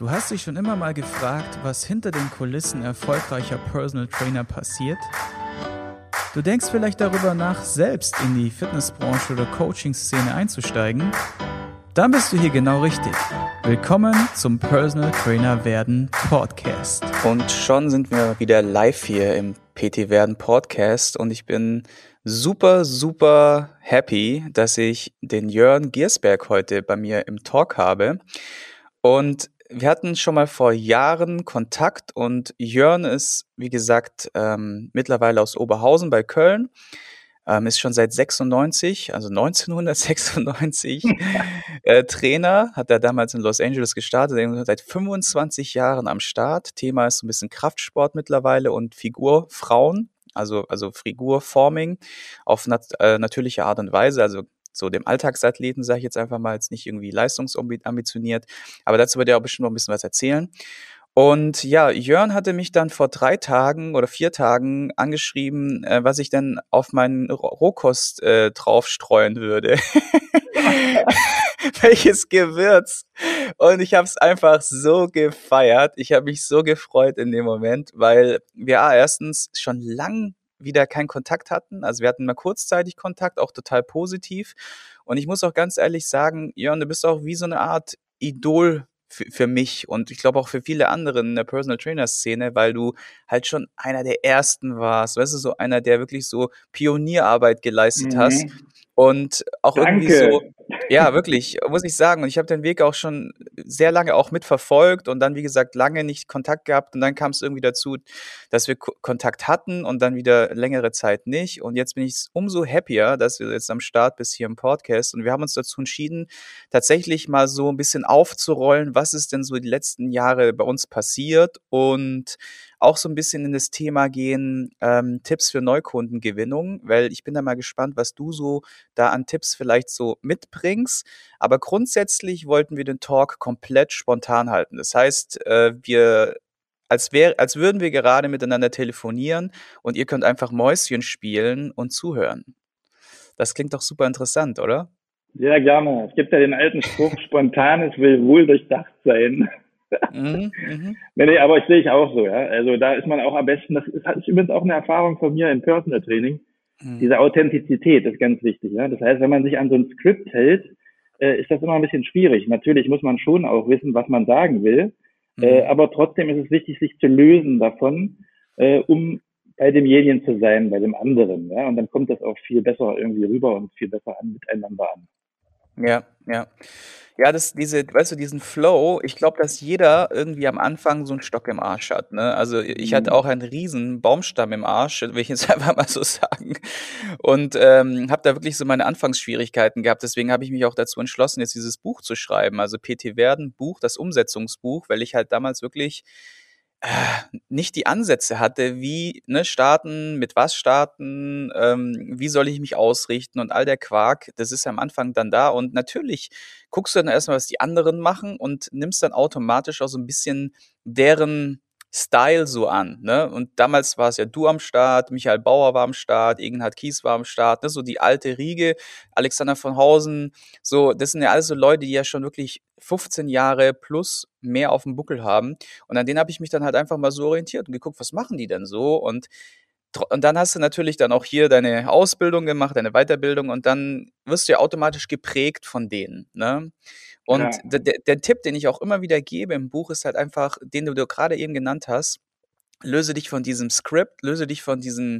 Du hast dich schon immer mal gefragt, was hinter den Kulissen erfolgreicher Personal Trainer passiert? Du denkst vielleicht darüber nach, selbst in die Fitnessbranche oder Coaching-Szene einzusteigen? Dann bist du hier genau richtig. Willkommen zum Personal Trainer werden Podcast. Und schon sind wir wieder live hier im PT werden Podcast und ich bin super, super happy, dass ich den Jörn Giersberg heute bei mir im Talk habe. Und wir hatten schon mal vor Jahren Kontakt und Jörn ist, wie gesagt, ähm, mittlerweile aus Oberhausen bei Köln. Ähm, ist schon seit 96, also 1996 äh, Trainer, hat er damals in Los Angeles gestartet, seit 25 Jahren am Start. Thema ist so ein bisschen Kraftsport mittlerweile und Figurfrauen, also, also Figurforming auf nat äh, natürliche Art und Weise, also so dem Alltagsathleten, sage ich jetzt einfach mal, jetzt nicht irgendwie leistungsambitioniert. Aber dazu wird er auch bestimmt noch ein bisschen was erzählen. Und ja, Jörn hatte mich dann vor drei Tagen oder vier Tagen angeschrieben, äh, was ich denn auf meinen Rohkost äh, draufstreuen würde. Welches Gewürz. Und ich habe es einfach so gefeiert. Ich habe mich so gefreut in dem Moment, weil wir erstens schon lang wieder keinen Kontakt hatten. Also wir hatten mal kurzzeitig Kontakt, auch total positiv. Und ich muss auch ganz ehrlich sagen, Jörn, du bist auch wie so eine Art Idol für, mich und ich glaube auch für viele andere in der Personal Trainer Szene, weil du halt schon einer der ersten warst, weißt du, so einer, der wirklich so Pionierarbeit geleistet mhm. hast und auch Danke. irgendwie so, ja, wirklich, muss ich sagen. Und ich habe den Weg auch schon sehr lange auch mitverfolgt und dann, wie gesagt, lange nicht Kontakt gehabt. Und dann kam es irgendwie dazu, dass wir Ko Kontakt hatten und dann wieder längere Zeit nicht. Und jetzt bin ich umso happier, dass wir jetzt am Start bis hier im Podcast. Und wir haben uns dazu entschieden, tatsächlich mal so ein bisschen aufzurollen, was ist denn so die letzten Jahre bei uns passiert und auch so ein bisschen in das Thema gehen, ähm, Tipps für Neukundengewinnung, weil ich bin da mal gespannt, was du so da an Tipps vielleicht so mitbringst. Aber grundsätzlich wollten wir den Talk komplett spontan halten. Das heißt, äh, wir als, wär, als würden wir gerade miteinander telefonieren und ihr könnt einfach Mäuschen spielen und zuhören. Das klingt doch super interessant, oder? Sehr gerne. Es gibt ja den alten Spruch, spontanes will wohl durchdacht sein. Mhm, mhm. nee, nee, aber ich sehe ich auch so, ja. Also da ist man auch am besten, das ist, das ist übrigens auch eine Erfahrung von mir im Personal Training. Mhm. Diese Authentizität ist ganz wichtig, ja. Das heißt, wenn man sich an so ein Skript hält, äh, ist das immer ein bisschen schwierig. Natürlich muss man schon auch wissen, was man sagen will. Mhm. Äh, aber trotzdem ist es wichtig, sich zu lösen davon, äh, um bei demjenigen zu sein, bei dem anderen. Ja? Und dann kommt das auch viel besser irgendwie rüber und viel besser an, miteinander an. Ja, ja. Ja, das, diese, weißt du, diesen Flow, ich glaube, dass jeder irgendwie am Anfang so einen Stock im Arsch hat. Ne? Also ich hatte mhm. auch einen riesen Baumstamm im Arsch, will ich jetzt einfach mal so sagen. Und ähm, habe da wirklich so meine Anfangsschwierigkeiten gehabt. Deswegen habe ich mich auch dazu entschlossen, jetzt dieses Buch zu schreiben. Also PT Werden Buch, das Umsetzungsbuch, weil ich halt damals wirklich nicht die Ansätze hatte, wie ne, starten, mit was starten, ähm, wie soll ich mich ausrichten und all der Quark, das ist am Anfang dann da. Und natürlich guckst du dann erstmal, was die anderen machen und nimmst dann automatisch auch so ein bisschen deren Style so an. Ne? Und damals war es ja du am Start, Michael Bauer war am Start, Egenhard Kies war am Start, ne? so die alte Riege, Alexander von Hausen, so, das sind ja alles so Leute, die ja schon wirklich 15 Jahre plus mehr auf dem Buckel haben. Und an denen habe ich mich dann halt einfach mal so orientiert und geguckt, was machen die denn so? Und und dann hast du natürlich dann auch hier deine Ausbildung gemacht, deine Weiterbildung und dann wirst du ja automatisch geprägt von denen. Ne? Und ja. der, der Tipp, den ich auch immer wieder gebe im Buch, ist halt einfach, den du, du gerade eben genannt hast, löse dich von diesem Skript, löse dich von diesem,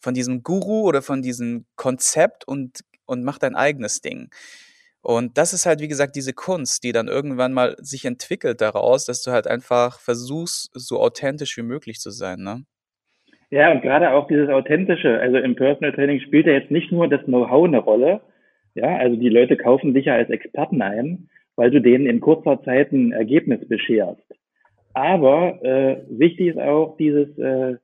von diesem Guru oder von diesem Konzept und, und mach dein eigenes Ding. Und das ist halt, wie gesagt, diese Kunst, die dann irgendwann mal sich entwickelt daraus, dass du halt einfach versuchst, so authentisch wie möglich zu sein, ne? Ja, und gerade auch dieses Authentische. Also im Personal Training spielt ja jetzt nicht nur das Know-how eine Rolle. Ja, also die Leute kaufen dich ja als Experten ein, weil du denen in kurzer Zeit ein Ergebnis bescherst. Aber äh, wichtig ist auch dieses, äh,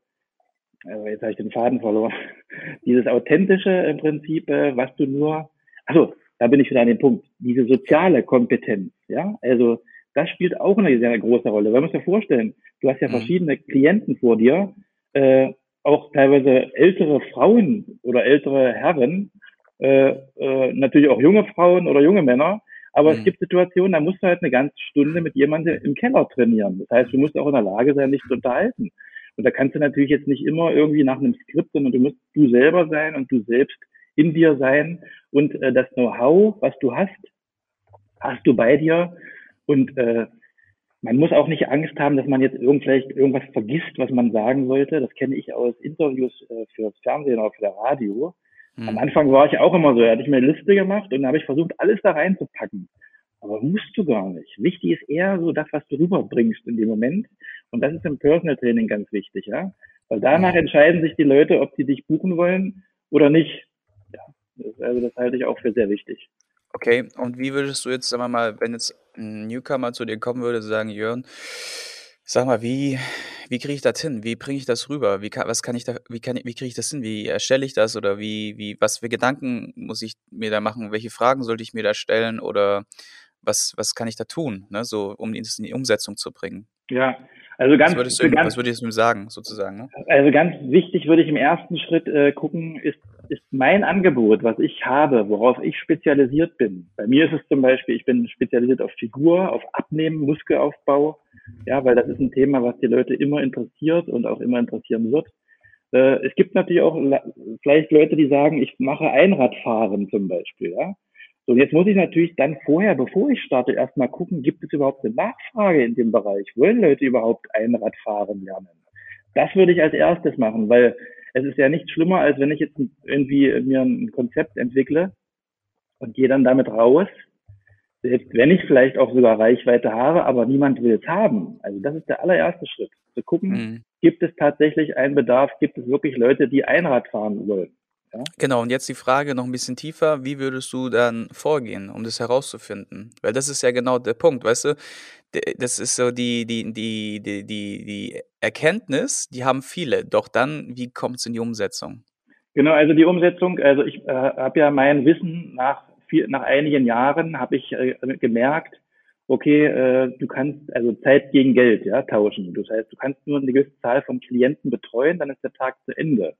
also jetzt habe ich den Faden verloren, dieses authentische im Prinzip, äh, was du nur, also da bin ich wieder an dem Punkt, diese soziale Kompetenz, ja, also das spielt auch eine sehr große Rolle. Weil man muss dir vorstellen, du hast ja mhm. verschiedene Klienten vor dir, äh, auch teilweise ältere Frauen oder ältere Herren, äh, äh, natürlich auch junge Frauen oder junge Männer, Aber Mhm. es gibt Situationen, da musst du halt eine ganze Stunde mit jemandem im Keller trainieren. Das heißt, du musst auch in der Lage sein, dich zu unterhalten. Und da kannst du natürlich jetzt nicht immer irgendwie nach einem Skript, sondern du musst du selber sein und du selbst in dir sein. Und äh, das Know-how, was du hast, hast du bei dir. Und äh, man muss auch nicht Angst haben, dass man jetzt irgend, vielleicht irgendwas vergisst, was man sagen sollte. Das kenne ich aus Interviews äh, fürs Fernsehen oder für das Radio. Am Mhm. Anfang war ich auch immer so, da hatte ich mir eine Liste gemacht und da habe ich versucht, alles da reinzupacken. Aber musst du gar nicht. Wichtig ist eher so das, was du rüberbringst in dem Moment. Und das ist im Personal Training ganz wichtig, ja. Weil danach entscheiden sich die Leute, ob sie dich buchen wollen oder nicht. Ja, das, also das halte ich auch für sehr wichtig. Okay, und wie würdest du jetzt, sagen wir mal, wenn jetzt ein Newcomer zu dir kommen würde, sagen, Jörn, sag mal, wie, wie kriege ich das hin? Wie bringe ich das rüber? Wie kann, was kann ich da, wie kann, ich- wie kriege ich das hin? Wie erstelle ich das? Oder wie, wie, was für Gedanken muss ich mir da machen? Welche Fragen sollte ich mir da stellen? Oder was, was kann ich da tun, ne? So, um das in die Umsetzung zu bringen? Ja, also ganz, Was würdest du, ihm- ganz was würdest du ihm sagen, sozusagen, ne? Also ganz wichtig würde ich im ersten Schritt äh, gucken, ist, ist mein Angebot, was ich habe, worauf ich spezialisiert bin. Bei mir ist es zum Beispiel, ich bin spezialisiert auf Figur, auf Abnehmen, Muskelaufbau, ja, weil das ist ein Thema, was die Leute immer interessiert und auch immer interessieren wird. Äh, es gibt natürlich auch vielleicht Leute, die sagen, ich mache Einradfahren zum Beispiel, ja. So, jetzt muss ich natürlich dann vorher, bevor ich starte, erstmal gucken, gibt es überhaupt eine Nachfrage in dem Bereich? Wollen Leute überhaupt Einradfahren lernen? Das würde ich als erstes machen, weil es ist ja nichts schlimmer, als wenn ich jetzt irgendwie mir ein Konzept entwickle und gehe dann damit raus, selbst wenn ich vielleicht auch sogar Reichweite habe, aber niemand will es haben. Also das ist der allererste Schritt. Zu gucken, Mhm. gibt es tatsächlich einen Bedarf, gibt es wirklich Leute, die Einrad fahren wollen. Genau, und jetzt die Frage noch ein bisschen tiefer, wie würdest du dann vorgehen, um das herauszufinden? Weil das ist ja genau der Punkt, weißt du? Das ist so die, die, die, die, die, die Erkenntnis, die haben viele, doch dann, wie kommt es in die Umsetzung? Genau, also die Umsetzung, also ich äh, habe ja mein Wissen nach vier, nach einigen Jahren habe ich äh, gemerkt, okay, äh, du kannst also Zeit gegen Geld ja tauschen. Das heißt, du kannst nur eine gewisse Zahl von Klienten betreuen, dann ist der Tag zu Ende.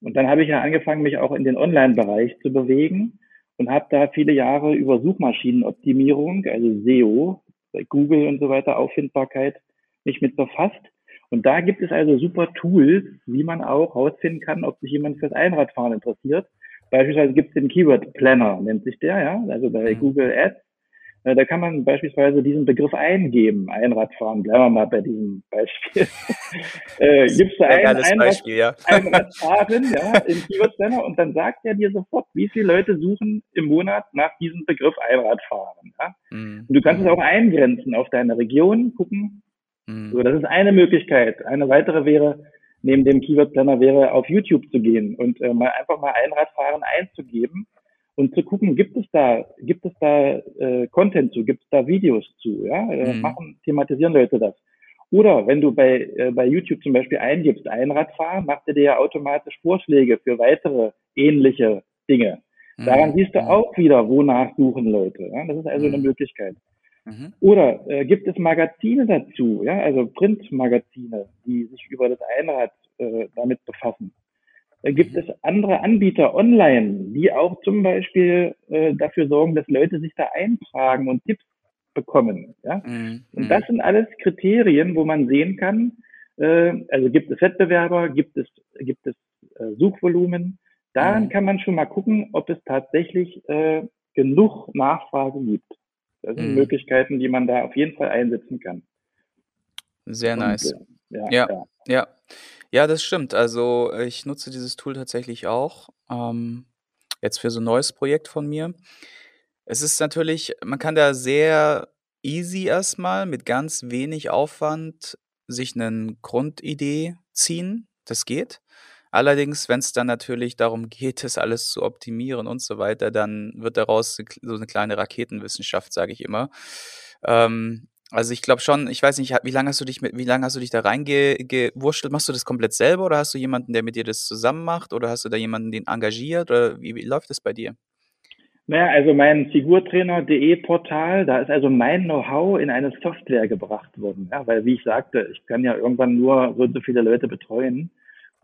Und dann habe ich ja angefangen, mich auch in den Online-Bereich zu bewegen und habe da viele Jahre über Suchmaschinenoptimierung, also SEO, Google und so weiter, Auffindbarkeit, mich mit befasst. Und da gibt es also super Tools, wie man auch herausfinden kann, ob sich jemand fürs Einradfahren interessiert. Beispielsweise gibt es den Keyword Planner, nennt sich der, ja, also bei Mhm. Google Ads. Äh, Da kann man beispielsweise diesen Begriff eingeben, Einradfahren. Bleiben wir mal bei diesem Beispiel. äh, gibst du ein, geiles Einrad, Beispiel, ja. Einradfahren, ja, im Keyword Planner und dann sagt er dir sofort, wie viele Leute suchen im Monat nach diesem Begriff Einradfahren. Ja? Mhm. Und du kannst es auch eingrenzen auf deine Region, gucken. Mhm. So, das ist eine Möglichkeit. Eine weitere wäre, neben dem Keyword Planner wäre, auf YouTube zu gehen und äh, mal einfach mal Einradfahren einzugeben und zu gucken, gibt es da, gibt es da äh, Content zu, gibt es da Videos zu, ja, äh, Mhm. machen, thematisieren Leute das. Oder wenn du bei, äh, bei YouTube zum Beispiel eingibst, Einradfahren, macht er dir ja automatisch Vorschläge für weitere ähnliche Dinge. Daran siehst du Mhm. auch wieder, wonach suchen Leute. Ja? Das ist also eine Mhm. Möglichkeit. Mhm. Oder äh, gibt es Magazine dazu, ja, also Printmagazine, die sich über das Einrad äh, damit befassen? Äh, gibt Mhm. es andere Anbieter online, die auch zum Beispiel äh, dafür sorgen, dass Leute sich da eintragen und Tipps bekommen? Ja? Mhm. Und das sind alles Kriterien, wo man sehen kann, äh, also gibt es Wettbewerber, gibt es, gibt es äh, Suchvolumen. Daran Mhm. kann man schon mal gucken, ob es tatsächlich äh, genug Nachfrage gibt. Das sind Mhm. Möglichkeiten, die man da auf jeden Fall einsetzen kann. Sehr Und, nice. äh, ja, Ja. ja. Ja, ja, das stimmt. Also äh, ich nutze dieses Tool tatsächlich auch. Ähm, jetzt für so ein neues Projekt von mir. Es ist natürlich, man kann da sehr easy erstmal mit ganz wenig Aufwand sich eine Grundidee ziehen. Das geht. Allerdings, wenn es dann natürlich darum geht, das alles zu optimieren und so weiter, dann wird daraus so eine kleine Raketenwissenschaft, sage ich immer. Ähm, also ich glaube schon, ich weiß nicht, wie lange hast du dich mit, wie lange hast du dich da reingewurschtelt? Machst du das komplett selber oder hast du jemanden, der mit dir das zusammen macht oder hast du da jemanden, den engagiert oder wie, wie läuft das bei dir? Naja, also mein Figurtrainer.de Portal, da ist also mein Know-how in eine Software gebracht worden. Ja, weil, wie ich sagte, ich kann ja irgendwann nur so so viele Leute betreuen.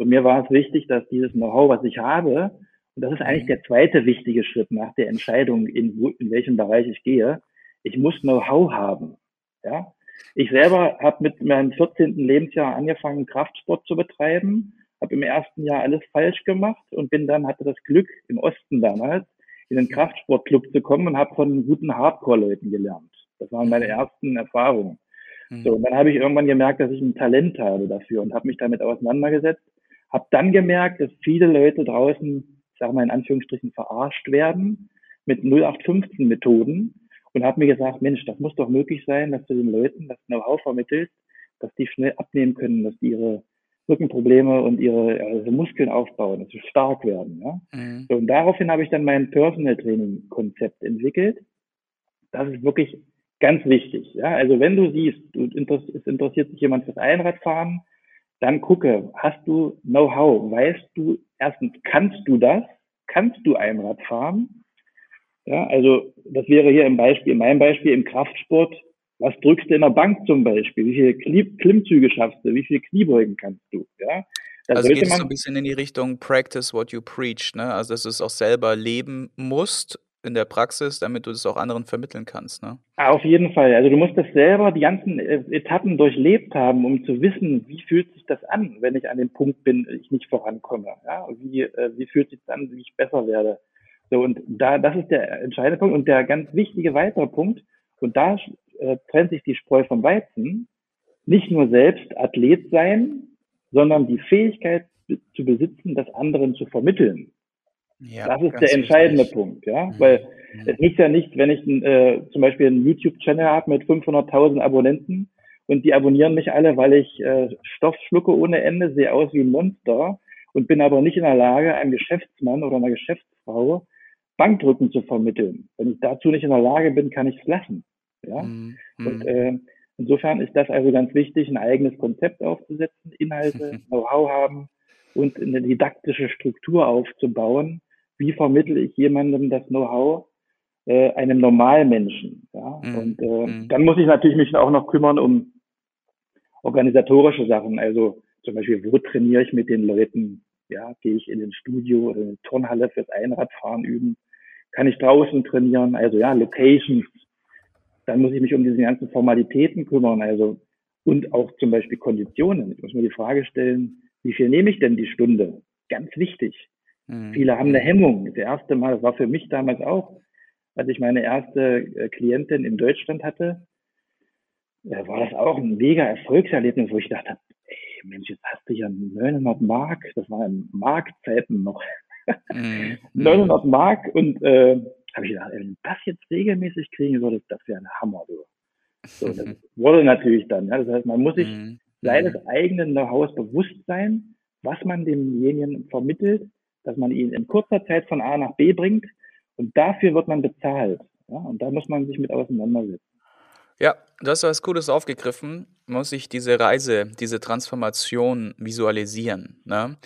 Und mir war es wichtig, dass dieses Know-how, was ich habe, Und das ist eigentlich mhm. der zweite wichtige Schritt nach der Entscheidung, in, wo, in welchem Bereich ich gehe. Ich muss Know-how haben. Ja? Ich selber habe mit meinem 14. Lebensjahr angefangen, Kraftsport zu betreiben, habe im ersten Jahr alles falsch gemacht und bin dann, hatte das Glück, im Osten damals in den Kraftsportclub zu kommen und habe von guten Hardcore-Leuten gelernt. Das waren meine mhm. ersten Erfahrungen. So, mhm. und dann habe ich irgendwann gemerkt, dass ich ein Talent habe dafür und habe mich damit auseinandergesetzt. Habe dann gemerkt, dass viele Leute draußen, ich sage mal in Anführungsstrichen, verarscht werden mit 0815 Methoden und habe mir gesagt, Mensch, das muss doch möglich sein, dass du den Leuten das Know-how vermittelst, dass die schnell abnehmen können, dass die ihre Rückenprobleme und ihre also Muskeln aufbauen, dass sie stark werden. Ja? Mhm. So, und daraufhin habe ich dann mein Personal Training Konzept entwickelt. Das ist wirklich ganz wichtig. Ja? Also wenn du siehst, du, es interessiert sich jemand fürs Einradfahren, dann gucke, hast du Know-how? Weißt du, erstens, kannst du das? Kannst du Einrad fahren? Ja, also das wäre hier im Beispiel, in meinem Beispiel im Kraftsport, was drückst du in der Bank zum Beispiel? Wie viele Klimmzüge schaffst du? Wie viele Kniebeugen kannst du? Ja? Da also geht es so ein bisschen in die Richtung Practice what you preach, ne? Also dass du es auch selber leben musst in der Praxis, damit du das auch anderen vermitteln kannst, ne? Auf jeden Fall. Also du musst das selber die ganzen äh, Etappen durchlebt haben, um zu wissen, wie fühlt sich das an, wenn ich an dem Punkt bin, ich nicht vorankomme. Ja? Wie, äh, wie fühlt sich das an, wie ich besser werde? So, und da, das ist der entscheidende Punkt. Und der ganz wichtige weitere Punkt, und da äh, trennt sich die Spreu vom Weizen, nicht nur selbst Athlet sein, sondern die Fähigkeit zu besitzen, das anderen zu vermitteln. Ja, das ist der entscheidende wichtig. Punkt, ja, mhm. weil mhm. es nützt ja nicht, wenn ich äh, zum Beispiel einen YouTube-Channel habe mit 500.000 Abonnenten und die abonnieren mich alle, weil ich äh, Stoff schlucke ohne Ende, sehe aus wie ein Monster und bin aber nicht in der Lage, einem Geschäftsmann oder einer Geschäftsfrau Bankdrücken zu vermitteln. Wenn ich dazu nicht in der Lage bin, kann ich es lassen. Ja? Mhm. Und äh, insofern ist das also ganz wichtig, ein eigenes Konzept aufzusetzen, Inhalte, Know-how haben und eine didaktische Struktur aufzubauen, wie vermittle ich jemandem das Know-how, äh, einem Normalmenschen. Ja? Mhm. Und äh, mhm. dann muss ich natürlich mich auch noch kümmern um organisatorische Sachen. Also zum Beispiel, wo trainiere ich mit den Leuten? Ja, gehe ich in den Studio oder in die Turnhalle fürs Einradfahren üben? Kann ich draußen trainieren? Also ja, Locations. Dann muss ich mich um diese ganzen Formalitäten kümmern. Also und auch zum Beispiel Konditionen. Ich muss mir die Frage stellen, wie viel nehme ich denn die Stunde? Ganz wichtig. Mhm. Viele haben eine Hemmung. Das erste Mal, das war für mich damals auch, als ich meine erste äh, Klientin in Deutschland hatte, war das auch ein mega Erfolgserlebnis, wo ich dachte, ey, Mensch, jetzt hast du ja 900 Mark, das war in Markzeiten noch, mhm. 900 Mark und äh, habe ich gedacht, wenn du das jetzt regelmäßig kriegen würdest, das wäre ein Hammer, du. So, das wurde natürlich dann. Ja. Das heißt, man muss sich mhm. seines eigenen Know-hows bewusst sein, was man demjenigen vermittelt dass man ihn in kurzer Zeit von A nach B bringt und dafür wird man bezahlt. Ja, und da muss man sich mit auseinandersetzen. Ja, du hast was Cooles aufgegriffen. Man muss sich diese Reise, diese Transformation visualisieren. Ne?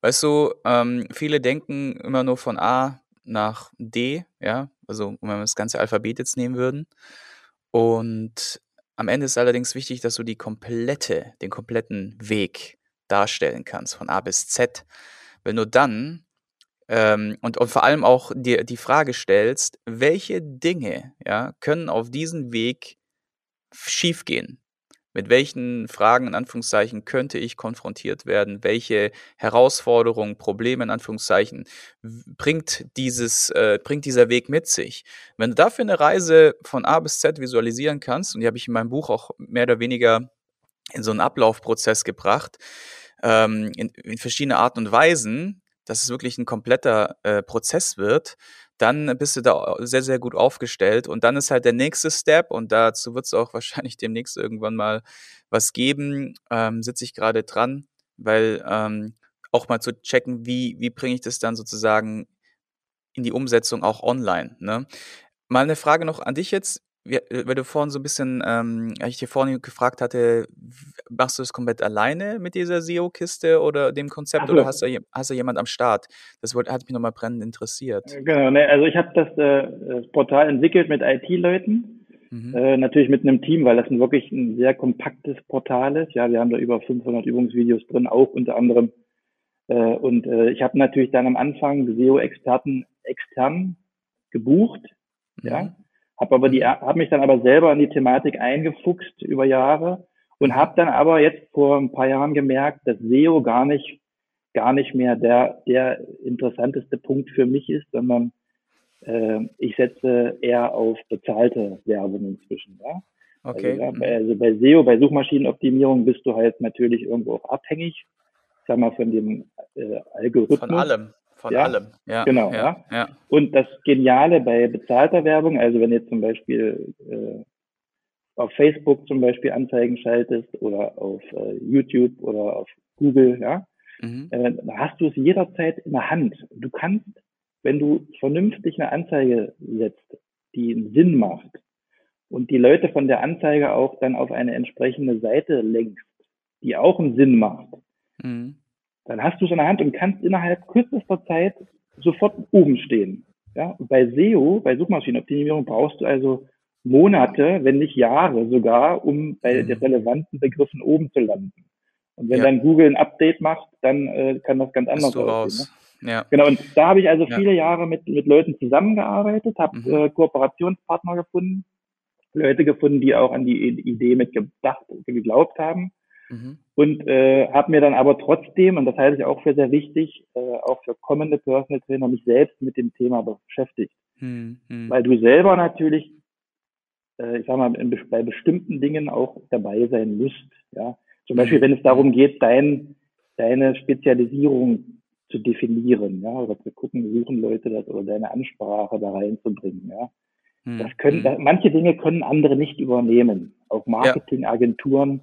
Weißt du, ähm, viele denken immer nur von A nach D, ja, also wenn wir das ganze Alphabet jetzt nehmen würden. Und am Ende ist allerdings wichtig, dass du die komplette, den kompletten Weg darstellen kannst, von A bis Z. Wenn du dann ähm, und, und vor allem auch dir die Frage stellst, welche Dinge ja, können auf diesem Weg schiefgehen? Mit welchen Fragen in Anführungszeichen könnte ich konfrontiert werden? Welche Herausforderungen, Probleme in Anführungszeichen bringt dieses, äh, bringt dieser Weg mit sich? Wenn du dafür eine Reise von A bis Z visualisieren kannst, und die habe ich in meinem Buch auch mehr oder weniger in so einen Ablaufprozess gebracht, ähm, in, in verschiedene Arten und Weisen, dass es wirklich ein kompletter äh, Prozess wird, dann bist du da sehr, sehr gut aufgestellt. Und dann ist halt der nächste Step, und dazu wird es auch wahrscheinlich demnächst irgendwann mal was geben, ähm, sitze ich gerade dran, weil ähm, auch mal zu checken, wie, wie bringe ich das dann sozusagen in die Umsetzung auch online. Ne? Mal eine Frage noch an dich jetzt. Äh, weil du vorhin so ein bisschen, ähm, ich dir vorhin gefragt hatte, machst du das komplett alleine mit dieser SEO-Kiste oder dem Konzept oder hast du, hast du jemand am Start? Das hat mich nochmal brennend interessiert. Äh, genau, ne, also ich habe das, äh, das Portal entwickelt mit IT-Leuten, mhm. äh, natürlich mit einem Team, weil das ein wirklich ein sehr kompaktes Portal ist. Ja, wir haben da über 500 Übungsvideos drin, auch unter anderem Äh, und äh, ich habe natürlich dann am Anfang SEO-Experten extern gebucht, mhm. ja, habe aber die, mhm. habe mich dann aber selber in die Thematik eingefuchst über Jahre und habe dann aber jetzt vor ein paar Jahren gemerkt, dass SEO gar nicht gar nicht mehr der der interessanteste Punkt für mich ist, sondern äh, ich setze eher auf bezahlte Werbung inzwischen. Ja? Okay. Also, ja, bei, also bei SEO, bei Suchmaschinenoptimierung bist du halt natürlich irgendwo auch abhängig, sag mal, von dem äh, Algorithmus. Von allem. Von ja, allem, ja. Genau, ja, ja. Und das Geniale bei bezahlter Werbung, also wenn jetzt zum Beispiel äh, auf Facebook zum Beispiel Anzeigen schaltest oder auf äh, YouTube oder auf Google, ja, mhm. äh, hast du es jederzeit in der Hand. Du kannst, wenn du vernünftig eine Anzeige setzt, die einen Sinn macht und die Leute von der Anzeige auch dann auf eine entsprechende Seite lenkst, die auch einen Sinn macht, mhm dann hast du es in der Hand und kannst innerhalb kürzester Zeit sofort oben stehen. Ja, bei SEO, bei Suchmaschinenoptimierung brauchst du also Monate, wenn nicht Jahre sogar, um bei mhm. den relevanten Begriffen oben zu landen. Und wenn ja. dann Google ein Update macht, dann äh, kann das ganz anders aussehen. Ne? Ja. Genau, und da habe ich also ja. viele Jahre mit, mit Leuten zusammengearbeitet, habe mhm. äh, Kooperationspartner gefunden, Leute gefunden, die auch an die Idee mit gedacht, geglaubt haben. Mhm. Und äh, habe mir dann aber trotzdem, und das halte ich auch für sehr wichtig, äh, auch für kommende Personal Trainer, mich selbst mit dem Thema beschäftigt. Mhm. Weil du selber natürlich, äh, ich sag mal, in, bei bestimmten Dingen auch dabei sein musst. Ja? Zum Beispiel, mhm. wenn es darum geht, dein, deine Spezialisierung zu definieren, ja, oder zu gucken, suchen Leute das oder deine Ansprache da reinzubringen, ja. Mhm. Das können, hm. manche Dinge können andere nicht übernehmen. Auch Marketingagenturen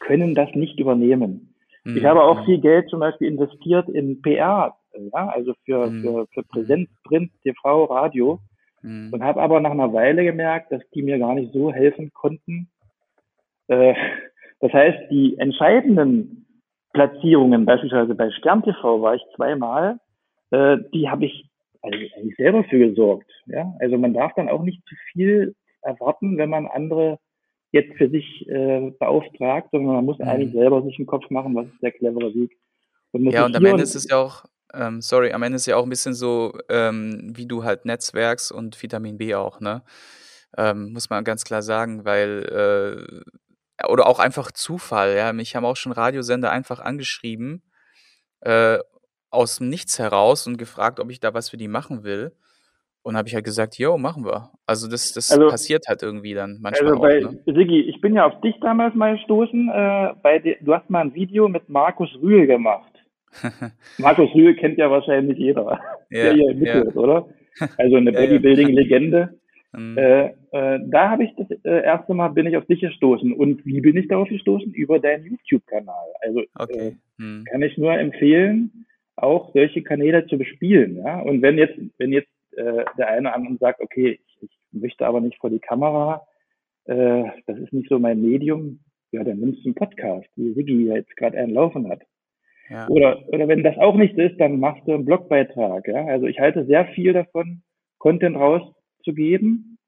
können das nicht übernehmen. Mhm. Ich habe auch viel Geld zum Beispiel investiert in PR, ja, also für, mhm. für, für Präsenz, Print, TV, Radio mhm. und habe aber nach einer Weile gemerkt, dass die mir gar nicht so helfen konnten. Äh, das heißt, die entscheidenden Platzierungen, beispielsweise bei Stern TV war ich zweimal, äh, die habe ich also eigentlich selber für gesorgt. Ja? Also man darf dann auch nicht zu viel erwarten, wenn man andere jetzt für sich äh, beauftragt, sondern man muss mhm. eigentlich selber sich einen Kopf machen, was ist der clevere Weg. Und ja, und am Ende ist es ja auch, ähm, sorry, am Ende ist ja auch ein bisschen so, ähm, wie du halt netzwerkst und Vitamin B auch, ne? Ähm, muss man ganz klar sagen, weil, äh, oder auch einfach Zufall, ja. Mich haben auch schon Radiosender einfach angeschrieben, äh, aus dem Nichts heraus und gefragt, ob ich da was für die machen will. Und habe ich halt gesagt, jo, machen wir. Also das, das also, passiert halt irgendwie dann manchmal also bei, auch. Ne? Sigi, ich bin ja auf dich damals mal gestoßen. Äh, bei de, du hast mal ein Video mit Markus Rühl gemacht. Markus Rühl kennt ja wahrscheinlich jeder, ja, der hier mithört, ja. oder? Also eine Bodybuilding-Legende. Mhm. Äh, äh, da habe ich das äh, erste Mal bin ich auf dich gestoßen. Und wie bin ich darauf gestoßen? Über deinen YouTube-Kanal. Also okay. mhm. kann ich nur empfehlen, auch solche Kanäle zu bespielen. Ja? Und wenn jetzt, wenn jetzt äh, der eine an und sagt, okay, ich, ich möchte aber nicht vor die Kamera, äh, das ist nicht so mein Medium, ja, dann nimmst du einen Podcast, wie Sigi jetzt gerade einen laufen hat. Ja. Oder, oder wenn das auch nicht ist, dann machst du einen Blogbeitrag. Ja? Also ich halte sehr viel davon, Content rauszugeben.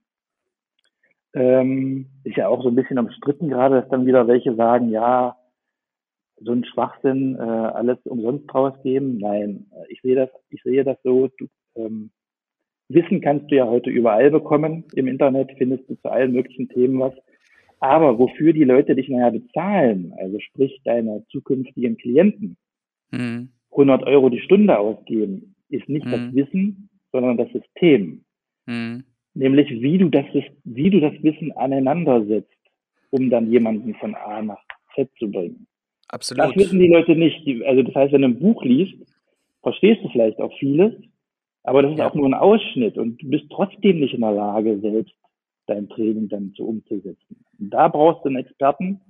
Ähm, ist ja auch so ein bisschen umstritten gerade, dass dann wieder welche sagen, ja, so ein Schwachsinn, äh, alles umsonst rausgeben. Nein, ich sehe das, ich sehe das so, du, ähm, Wissen kannst du ja heute überall bekommen. Im Internet findest du zu allen möglichen Themen was. Aber wofür die Leute dich nachher bezahlen, also sprich deine zukünftigen Klienten, mhm. 100 Euro die Stunde ausgeben, ist nicht mhm. das Wissen, sondern das System. Mhm. Nämlich wie du das, wie du das Wissen aneinander setzt, um dann jemanden von A nach Z zu bringen. Absolut. Das wissen die Leute nicht. Also das heißt, wenn du ein Buch liest, verstehst du vielleicht auch vieles, aber das ist ja. auch nur ein Ausschnitt und du bist trotzdem nicht in der Lage, selbst dein Training dann so umzusetzen. Und da brauchst du einen Experten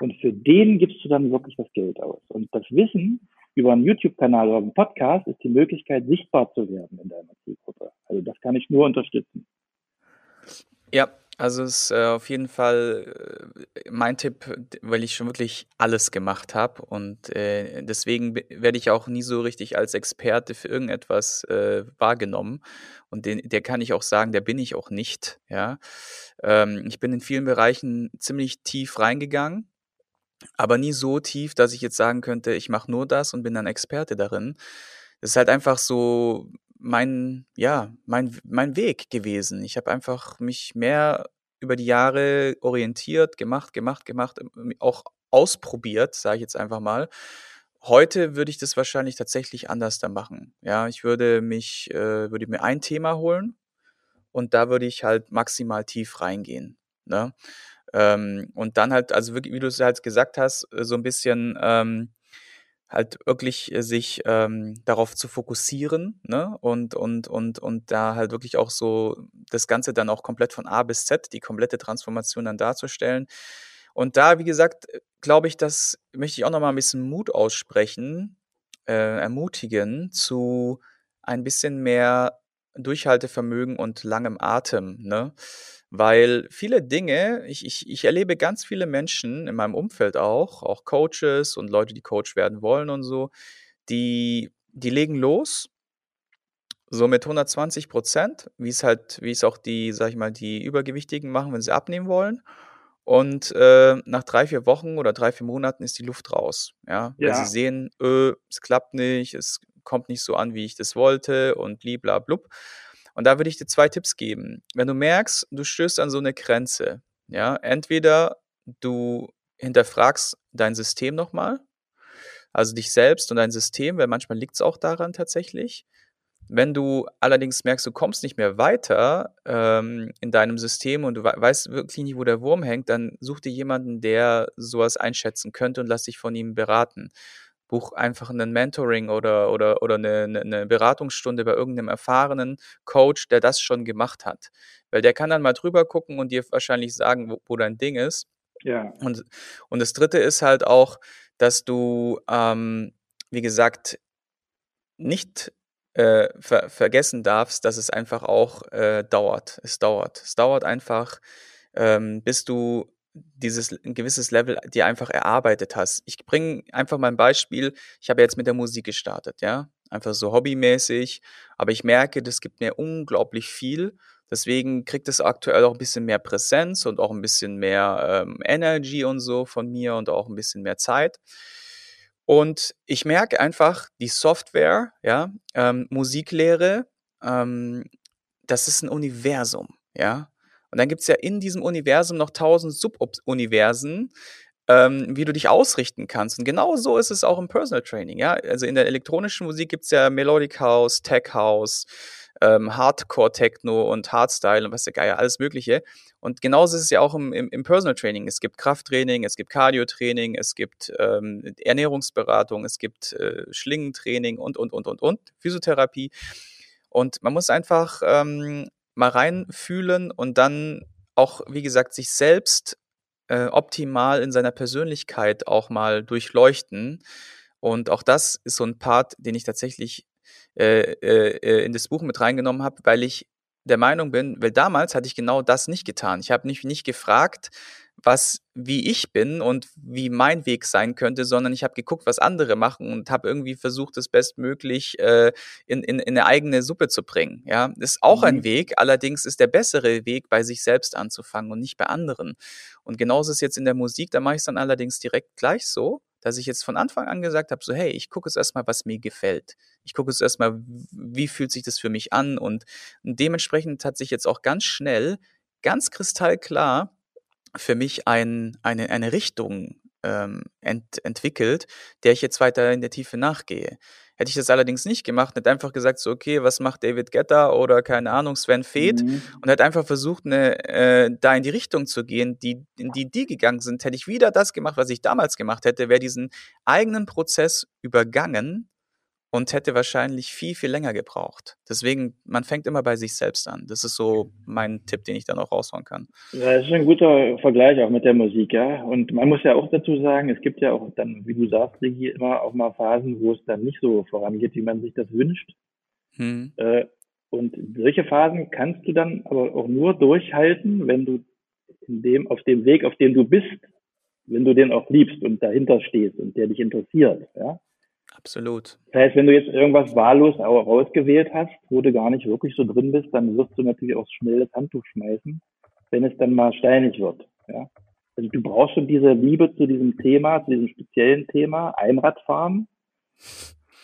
und für den gibst du dann wirklich das Geld aus. Und das Wissen über einen YouTube-Kanal oder einen Podcast ist die Möglichkeit, sichtbar zu werden in deiner Zielgruppe. Also das kann ich nur unterstützen. Ja, also es ist äh, auf jeden Fall äh, mein Tipp, weil ich schon wirklich alles gemacht habe und äh, deswegen werde ich auch nie so richtig als Experte für irgendetwas äh, wahrgenommen und den, der kann ich auch sagen, der bin ich auch nicht. Ja, ähm, ich bin in vielen Bereichen ziemlich tief reingegangen aber nie so tief, dass ich jetzt sagen könnte, ich mache nur das und bin dann Experte darin. Das ist halt einfach so mein, ja, mein, mein Weg gewesen. Ich habe einfach mich mehr über die Jahre orientiert, gemacht, gemacht, gemacht, ähm, auch ausprobiert, sage ich jetzt einfach mal. Heute würde ich das wahrscheinlich tatsächlich anders da machen. Ja, ich würde mich, äh, würde mir ein Thema holen und da würde ich halt maximal tief reingehen. Ne? Ähm, und dann halt, also wirklich, wie du es halt gesagt hast, äh, so ein bisschen ähm, halt wirklich äh, sich ähm, darauf zu fokussieren ne? und, und, und, und da halt wirklich auch so das Ganze dann auch komplett von A bis Z, die komplette Transformation dann darzustellen. Und da, wie gesagt, äh, glaube ich, das möchte ich auch nochmal ein bisschen Mut aussprechen, äh, ermutigen zu ein bisschen mehr Durchhaltevermögen und langem Atem. Ne? Weil viele Dinge, ich, ich, ich erlebe ganz viele Menschen in meinem Umfeld auch, auch Coaches und Leute, die Coach werden wollen und so, die, die legen los, so mit 120 Prozent, wie es halt, wie es auch die, sag ich mal, die Übergewichtigen machen, wenn sie abnehmen wollen. Und äh, nach drei, vier Wochen oder drei, vier Monaten ist die Luft raus. Ja, weil sie sehen, öh, es klappt nicht, es kommt nicht so an, wie ich das wollte und bliblablub. Und da würde ich dir zwei Tipps geben. Wenn du merkst, du stößt an so eine Grenze, ja, entweder du hinterfragst dein System nochmal, also dich selbst und dein System, weil manchmal liegt es auch daran tatsächlich. Wenn du allerdings merkst, du kommst nicht mehr weiter ähm, in deinem System und du weißt wirklich nicht, wo der Wurm hängt, dann such dir jemanden, der sowas einschätzen könnte und lass dich von ihm beraten buch einfach ein Mentoring oder, oder, oder eine, eine Beratungsstunde bei irgendeinem erfahrenen Coach, der das schon gemacht hat. Weil der kann dann mal drüber gucken und dir wahrscheinlich sagen, wo, wo dein Ding ist. Ja. Und, und das dritte ist halt auch, dass du, ähm, wie gesagt, nicht äh, ver vergessen darfst, dass es einfach auch äh, dauert. Es dauert. Es dauert einfach, ähm, bis du dieses ein gewisses Level dir einfach erarbeitet hast. Ich bringe einfach mal ein Beispiel. Ich habe jetzt mit der Musik gestartet, ja, einfach so hobbymäßig, aber ich merke, das gibt mir unglaublich viel. Deswegen kriegt es aktuell auch ein bisschen mehr Präsenz und auch ein bisschen mehr ähm, Energy und so von mir und auch ein bisschen mehr Zeit. Und ich merke einfach, die Software, ja, ähm, Musiklehre, ähm, das ist ein Universum, ja. Und dann gibt es ja in diesem Universum noch tausend Subuniversen, ähm, wie du dich ausrichten kannst. Und genau so ist es auch im Personal Training. Ja? Also in der elektronischen Musik gibt es ja Melodic House, Tech House, ähm, Hardcore Techno und Hardstyle und was der Geier, alles Mögliche. Und genauso ist es ja auch im, im, im Personal Training. Es gibt Krafttraining, es gibt Cardio-Training, es gibt ähm, Ernährungsberatung, es gibt äh, Schlingentraining und, und, und, und, und, Physiotherapie. Und man muss einfach ähm, mal reinfühlen und dann auch, wie gesagt, sich selbst äh, optimal in seiner Persönlichkeit auch mal durchleuchten. Und auch das ist so ein Part, den ich tatsächlich äh, äh, äh in das Buch mit reingenommen habe, weil ich der Meinung bin, weil damals hatte ich genau das nicht getan. Ich habe mich nicht gefragt, was wie ich bin und wie mein Weg sein könnte, sondern ich habe geguckt, was andere machen und habe irgendwie versucht, das bestmöglich äh, in, in, in eine eigene Suppe zu bringen. Ja, das ist auch mhm. ein Weg. Allerdings ist der bessere Weg, bei sich selbst anzufangen und nicht bei anderen. Und genauso ist es jetzt in der Musik. Da mache ich es dann allerdings direkt gleich so, dass ich jetzt von Anfang an gesagt habe, so hey, ich gucke jetzt erstmal, was mir gefällt. Ich gucke jetzt erstmal, wie fühlt sich das für mich an und dementsprechend hat sich jetzt auch ganz schnell, ganz kristallklar für mich ein, eine, eine Richtung ähm, ent, entwickelt, der ich jetzt weiter in der Tiefe nachgehe. Hätte ich das allerdings nicht gemacht, hätte einfach gesagt, so, okay, was macht David Getter oder keine Ahnung, Sven Feth mhm. und hätte einfach versucht, eine, äh, da in die Richtung zu gehen, die, in die die gegangen sind, hätte ich wieder das gemacht, was ich damals gemacht hätte, wäre diesen eigenen Prozess übergangen und hätte wahrscheinlich viel, viel länger gebraucht. Deswegen, man fängt immer bei sich selbst an. Das ist so mein Tipp, den ich dann auch raushauen kann. Ja, das ist ein guter Vergleich auch mit der Musik, ja. Und man muss ja auch dazu sagen, es gibt ja auch dann, wie du sagst, Sigi, immer auch mal Phasen, wo es dann nicht so vorangeht, wie man sich das wünscht. Hm. Äh, und solche Phasen kannst du dann aber auch nur durchhalten, wenn du in dem, auf dem Weg, auf dem du bist, wenn du den auch liebst und dahinter stehst und der dich interessiert, ja. Absolut. Das heißt, wenn du jetzt irgendwas wahllos rausgewählt hast, wo du gar nicht wirklich so drin bist, dann wirst du natürlich auch schnell das Handtuch schmeißen, wenn es dann mal steinig wird. Ja? Also du brauchst schon diese Liebe zu diesem Thema, zu diesem speziellen Thema, Einradfahren,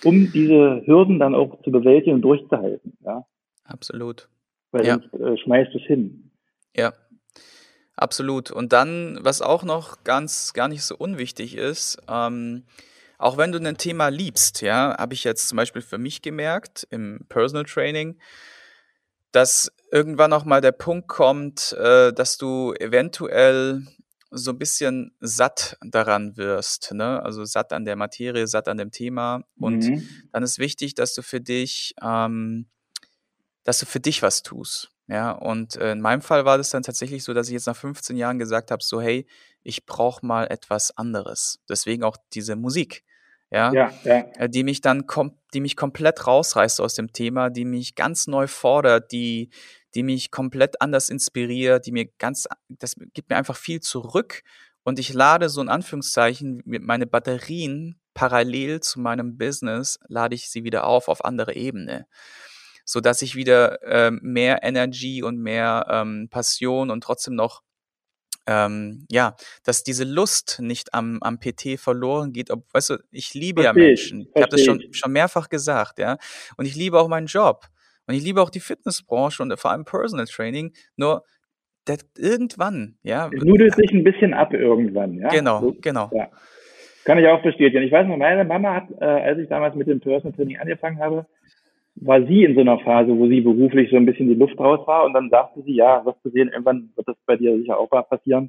um diese Hürden dann auch zu bewältigen und durchzuhalten. Ja? Absolut. Weil Ja. sonst äh, schmeißt du es hin. Ja, absolut. Und dann, was auch noch ganz gar nicht so unwichtig ist, ähm, auch wenn du ein Thema liebst, ja, habe ich jetzt zum Beispiel für mich gemerkt im Personal Training, dass irgendwann auch mal der Punkt kommt, äh, dass du eventuell so ein bisschen satt daran wirst, ne? Also satt an der Materie, satt an dem Thema. Und Mhm. dann ist wichtig, dass du für dich, ähm, dass du für dich was tust. Ja, und äh, in meinem Fall war das dann tatsächlich so, dass ich jetzt nach 15 Jahren gesagt habe, so hey, ich brauche mal etwas anderes. Deswegen auch diese Musik, ja, Ja, ja. äh, die mich dann kom die mich komplett rausreißt aus dem Thema, die mich ganz neu fordert, die die mich komplett anders inspiriert, die mir ganz das gibt mir einfach viel zurück. Und ich lade so in Anführungszeichen mit meine Batterien parallel zu meinem Business lade ich sie wieder auf auf andere Ebene, so dass ich wieder ähm, mehr Energy und mehr ähm, Passion und trotzdem noch ähm, ja, dass diese Lust nicht am, am PT verloren geht. Ob, weißt du, ich liebe ja Verstehe ich, Menschen. Ich habe das schon, schon mehrfach gesagt, ja. Und ich liebe auch meinen Job. Und ich liebe auch die Fitnessbranche und vor allem Personal Training. Nur das, irgendwann, ja. Es nudelt sich ein bisschen ab irgendwann. Ja? Genau, So, genau. ja. Kann ich auch bestätigen. Ich weiß noch, meine Mama hat, äh, als ich damals mit dem Personal Training angefangen habe, war sie in so einer Phase, wo sie beruflich so ein bisschen die Luft raus war und dann sagte sie, ja, wirst du sehen, irgendwann wird das bei dir sicher auch mal passieren.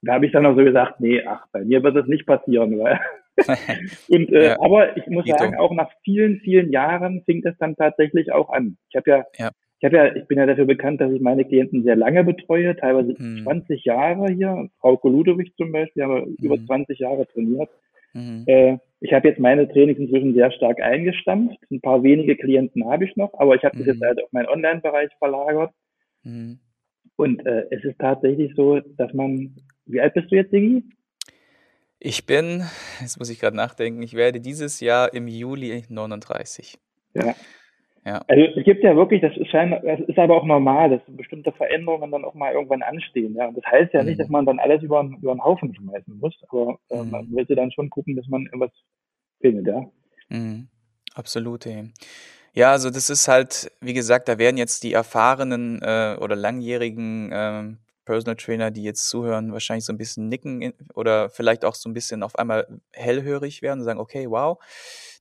Und da habe ich dann auch so gesagt, nee, ach, bei mir wird das nicht passieren, weil und äh, Ja, aber ich muss sagen, auch nach vielen, vielen Jahren fing das dann tatsächlich auch an. Ich habe ja, Ja. ich habe ja, ich bin ja dafür bekannt, dass ich meine Klienten sehr lange betreue, teilweise Mhm. 20 Jahre hier. Frau Koludowich zum Beispiel, haben wir über Mhm. 20 Jahre trainiert. Mhm. Äh, ich habe jetzt meine Trainings inzwischen sehr stark eingestampft. Ein paar wenige Klienten habe ich noch, aber ich habe das Mhm. jetzt halt auf meinen Online-Bereich verlagert. Mhm. Und äh, es ist tatsächlich so, dass man, wie alt bist du jetzt, Digi? Ich bin, jetzt muss ich gerade nachdenken, ich werde dieses Jahr im Juli 39. Ja. Ja. Also es gibt ja wirklich, das ist, scheinbar, das ist aber auch normal, dass bestimmte Veränderungen dann auch mal irgendwann anstehen. Ja. Und das heißt ja nicht, Mhm. dass man dann alles über, über den Haufen schmeißen muss, aber äh, Mhm. man sollte dann schon gucken, dass man irgendwas findet, ja. Mhm. Absolut, ey. Ja, also das ist halt, wie gesagt, da werden jetzt die erfahrenen äh, oder langjährigen ähm, Personal Trainer, die jetzt zuhören, wahrscheinlich so ein bisschen nicken oder vielleicht auch so ein bisschen auf einmal hellhörig werden und sagen, okay, wow,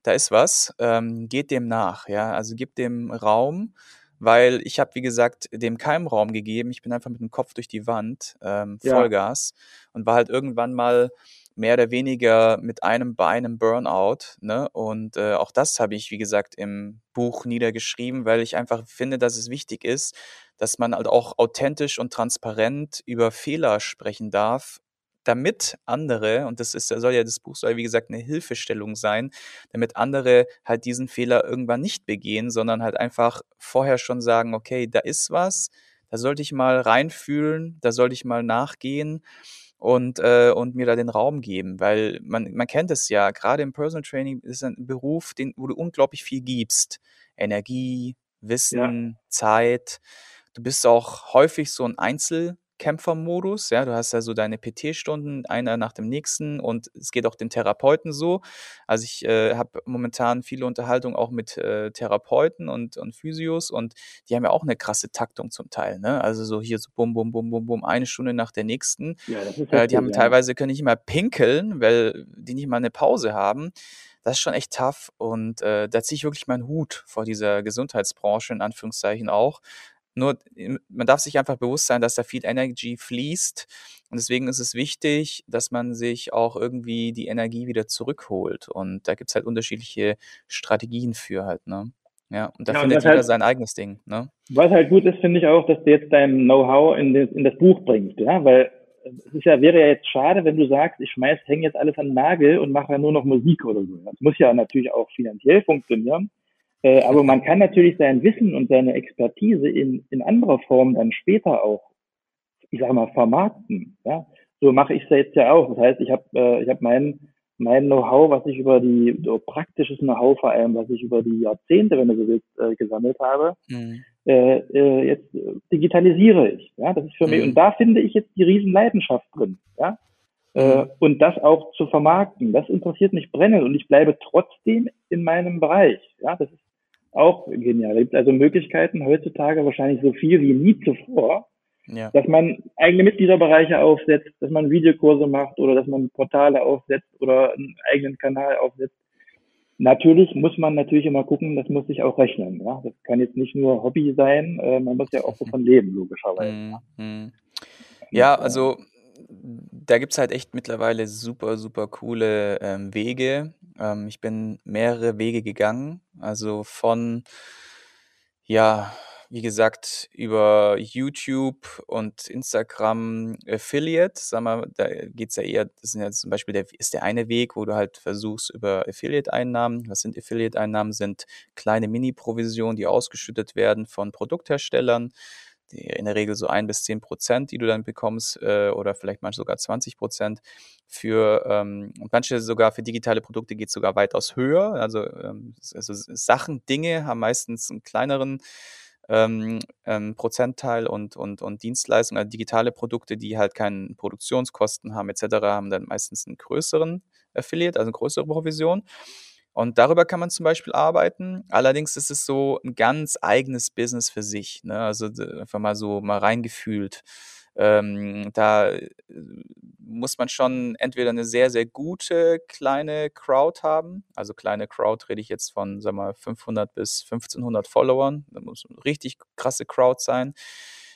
da ist was, ähm, geht dem nach, ja, also gib dem Raum, weil ich habe, wie gesagt, dem keinen Raum gegeben. Ich bin einfach mit dem Kopf durch die Wand, ähm, Ja. Vollgas und war halt irgendwann mal mehr oder weniger mit einem Bein im Burnout. Ne? Und äh, auch das habe ich, wie gesagt, im Buch niedergeschrieben, weil ich einfach finde, dass es wichtig ist, dass man halt auch authentisch und transparent über Fehler sprechen darf, damit andere, und das ist, soll ja das Buch soll, wie gesagt, eine Hilfestellung sein, damit andere halt diesen Fehler irgendwann nicht begehen, sondern halt einfach vorher schon sagen, okay, da ist was, da sollte ich mal reinfühlen, da sollte ich mal nachgehen und, äh, und mir da den Raum geben, weil man, man kennt es ja, gerade im Personal Training ist ein Beruf, den, wo du unglaublich viel gibst. Energie, Wissen, Zeit. Du bist auch häufig so ein Einzelkämpfermodus, ja, du hast ja so deine PT-Stunden, einer nach dem nächsten und es geht auch dem Therapeuten so. Also ich äh, habe momentan viele Unterhaltungen auch mit äh, Therapeuten und, und Physios und die haben ja auch eine krasse Taktung zum Teil, ne? Also so hier so bum, bum, bum, bum, bum, eine Stunde nach der nächsten. Ja, Äh, die haben ja. teilweise können nicht mal pinkeln, weil die nicht mal eine Pause haben. Das ist schon echt tough und äh, da ziehe ich wirklich meinen Hut vor dieser Gesundheitsbranche in Anführungszeichen auch. Nur man darf sich einfach bewusst sein, dass da viel Energy fließt und deswegen ist es wichtig, dass man sich auch irgendwie die Energie wieder zurückholt und da gibt's halt unterschiedliche Strategien für halt, ne? Ja, und da Ja, und findet was jeder halt- sein eigenes Ding, ne? Was halt gut ist, finde ich auch, dass du jetzt dein Know-how in, das- in das Buch bringst, ja, weil es ist ja, wäre ja jetzt schade, wenn du sagst, ich schmeiß, hänge jetzt alles an den Nagel und mache ja nur noch Musik oder so. Das muss ja natürlich auch finanziell funktionieren. Äh, aber man kann natürlich sein Wissen und seine Expertise in, in anderer Form dann später auch, ich sage mal, vermarkten. Ja? So mache ich es jetzt ja auch. Das heißt, ich habe äh, ich hab mein, mein Know-how, was ich über die, so praktisches Know-how vor allem, was ich über die Jahrzehnte, wenn du so willst, äh, gesammelt habe, Mhm. äh, äh, jetzt digitalisiere ich. Ja, das ist für mhm. mich, und da finde ich jetzt die Riesenleidenschaft drin. Ja, äh, und das auch zu vermarkten, das interessiert mich brennend und ich bleibe trotzdem in meinem Bereich. Ja, das ist auch genial. Es gibt also Möglichkeiten heutzutage wahrscheinlich so viel wie nie zuvor, ja. dass man eigene Mitgliederbereiche aufsetzt, dass man Videokurse macht oder dass man Portale aufsetzt oder einen eigenen Kanal aufsetzt. Natürlich muss man natürlich immer gucken, das muss sich auch rechnen. Ja? Das kann jetzt nicht nur Hobby sein, äh, man muss ja auch davon leben, logischerweise. Mhm. mhm. Ja, also da gibt es halt echt mittlerweile super, super coole ähm, Wege. Ähm, ich bin mehrere Wege gegangen. Also von, ja, wie gesagt, über YouTube und Instagram Affiliate, sag mal, da geht es ja eher, das sind ja zum Beispiel der, ist der eine Weg, wo du halt versuchst über Affiliate-Einnahmen. Was sind Affiliate-Einnahmen? Sind kleine Mini-Provisionen, die ausgeschüttet werden von Produktherstellern in der Regel so ein bis zehn Prozent, die du dann bekommst, äh, oder vielleicht manchmal sogar 20 Prozent. Für ähm, manche sogar für digitale Produkte geht es sogar weitaus höher. Also, ähm, also Sachen, Dinge haben meistens einen kleineren ähm, ähm, Prozentteil und, und, und Dienstleistungen, also digitale Produkte, die halt keine Produktionskosten haben etc., haben dann meistens einen größeren Affiliate, also eine größere Provision. Und darüber kann man zum Beispiel arbeiten. Allerdings ist es so ein ganz eigenes Business für sich. Ne? Also einfach mal so mal reingefühlt. Ähm, da äh, muss man schon entweder eine sehr, sehr gute kleine Crowd haben. Also kleine Crowd rede ich jetzt von, sag mal, 500 bis 1500 Followern. Da muss eine richtig krasse Crowd sein,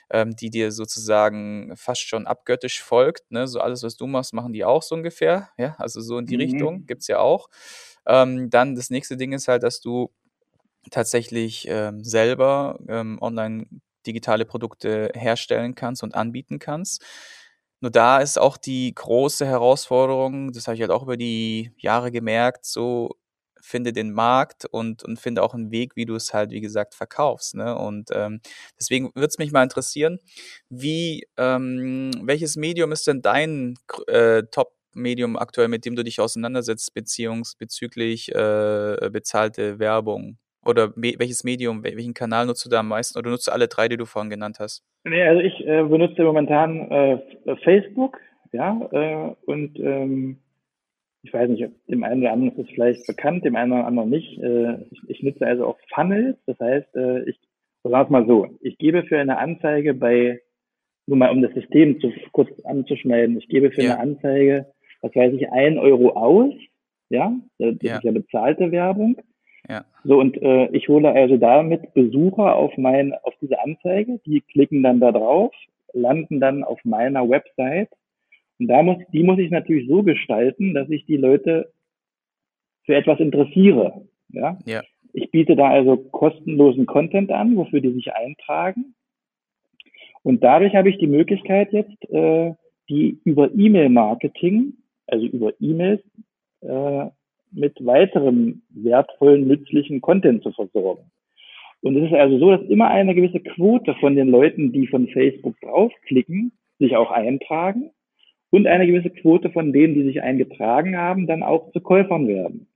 ähm, die dir sozusagen fast schon abgöttisch folgt. Ne? So alles, was du machst, machen die auch so ungefähr. Ja, also so in die mhm. Richtung gibt es ja auch. Ähm, dann das nächste Ding ist halt, dass du tatsächlich ähm, selber ähm, online digitale Produkte herstellen kannst und anbieten kannst. Nur da ist auch die große Herausforderung, das habe ich halt auch über die Jahre gemerkt, so finde den Markt und, und finde auch einen Weg, wie du es halt, wie gesagt, verkaufst. Ne? Und ähm, deswegen würde es mich mal interessieren, wie, ähm, welches Medium ist denn dein äh, Top Medium aktuell, mit dem du dich auseinandersetzt, beziehungs bezüglich äh, bezahlte Werbung? Oder me welches Medium, welchen Kanal nutzt du da am meisten? Oder nutzt du alle drei, die du vorhin genannt hast? Nee, also ich äh, benutze momentan äh, Facebook, ja, äh, und ähm, ich weiß nicht, dem einen oder anderen ist es vielleicht bekannt, dem einen oder anderen nicht. Äh, ich, ich nutze also auch Funnels, das heißt, äh, ich sag mal so, ich gebe für eine Anzeige bei, nur mal um das System zu, kurz anzuschneiden, ich gebe für ja. eine Anzeige was weiß ich, ein Euro aus, ja, das ja. ist ja bezahlte Werbung. Ja. So, und äh, ich hole also damit Besucher auf mein, auf diese Anzeige, die klicken dann da drauf, landen dann auf meiner Website. Und da muss, die muss ich natürlich so gestalten, dass ich die Leute für etwas interessiere. Ja? ja. Ich biete da also kostenlosen Content an, wofür die sich eintragen. Und dadurch habe ich die Möglichkeit jetzt, äh, die über E-Mail-Marketing also über E-Mails, äh, mit weiterem wertvollen, nützlichen Content zu versorgen. Und es ist also so, dass immer eine gewisse Quote von den Leuten, die von Facebook draufklicken, sich auch eintragen und eine gewisse Quote von denen, die sich eingetragen haben, dann auch zu Käufern werden.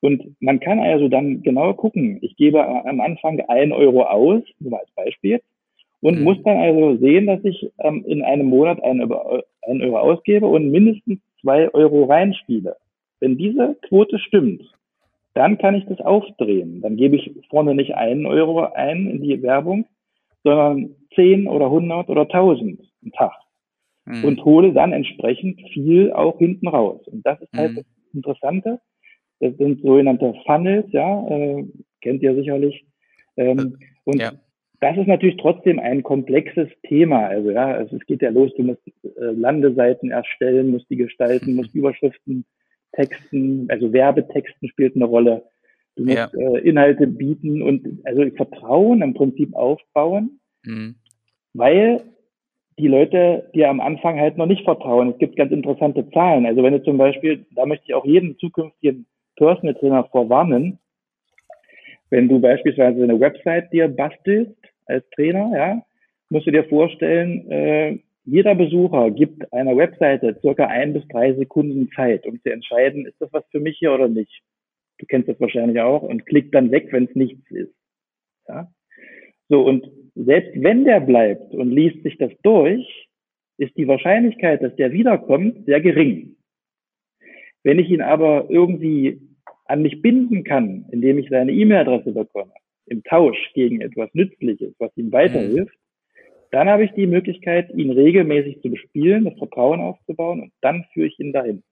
Und man kann also dann genau gucken, ich gebe am Anfang ein Euro aus, nur mal als Beispiel, und mhm. muss dann also sehen, dass ich ähm, in einem Monat einen, einen Euro ausgebe und mindestens zwei Euro reinspiele, wenn diese Quote stimmt, dann kann ich das aufdrehen. Dann gebe ich vorne nicht einen Euro ein in die Werbung, sondern zehn oder hundert oder tausend am Tag. Mhm. Und hole dann entsprechend viel auch hinten raus. Und das ist halt mhm. das Interessante. Das sind sogenannte Funnels, ja, äh, kennt ihr sicherlich. Ähm, äh, und ja. Das ist natürlich trotzdem ein komplexes Thema. Also ja, also es geht ja los, du musst äh, Landeseiten erstellen, musst die gestalten, musst Überschriften texten, also Werbetexten spielt eine Rolle. Du musst ja. äh, Inhalte bieten und also Vertrauen im Prinzip aufbauen, mhm. weil die Leute dir am Anfang halt noch nicht vertrauen. Es gibt ganz interessante Zahlen. Also wenn du zum Beispiel, da möchte ich auch jeden zukünftigen Personal Trainer vorwarnen, wenn du beispielsweise eine Website dir bastelst als Trainer, ja, musst du dir vorstellen, äh, jeder Besucher gibt einer Webseite circa ein bis drei Sekunden Zeit, um zu entscheiden, ist das was für mich hier oder nicht. Du kennst das wahrscheinlich auch und klickt dann weg, wenn es nichts ist. Ja? So, und selbst wenn der bleibt und liest sich das durch, ist die Wahrscheinlichkeit, dass der wiederkommt, sehr gering. Wenn ich ihn aber irgendwie an mich binden kann, indem ich seine E-Mail-Adresse bekomme, im Tausch gegen etwas Nützliches, was ihm weiterhilft, dann habe ich die Möglichkeit, ihn regelmäßig zu bespielen, das Vertrauen aufzubauen und dann führe ich ihn dahin.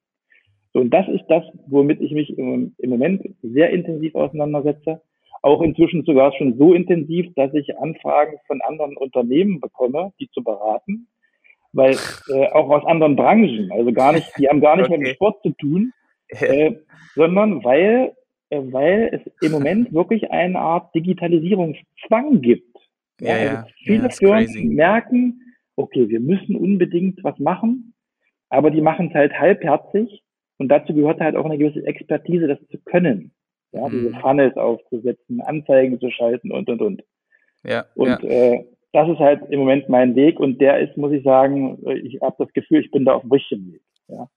So, und das ist das, womit ich mich im, im Moment sehr intensiv auseinandersetze. Auch inzwischen sogar schon so intensiv, dass ich Anfragen von anderen Unternehmen bekomme, die zu beraten, weil äh, auch aus anderen Branchen, also gar nicht, die haben gar nicht okay. mit dem Sport zu tun, äh, sondern weil, weil es im Moment wirklich eine Art Digitalisierungszwang gibt. Ja, ja, also viele ja, Firmen crazy. merken, okay, wir müssen unbedingt was machen, aber die machen es halt halbherzig und dazu gehört halt auch eine gewisse Expertise, das zu können. Ja, mhm. diese Funnels aufzusetzen, Anzeigen zu schalten und und und. Ja. Und ja. Äh, das ist halt im Moment mein Weg und der ist, muss ich sagen, ich habe das Gefühl, ich bin da auf dem richtigen Weg. Ja.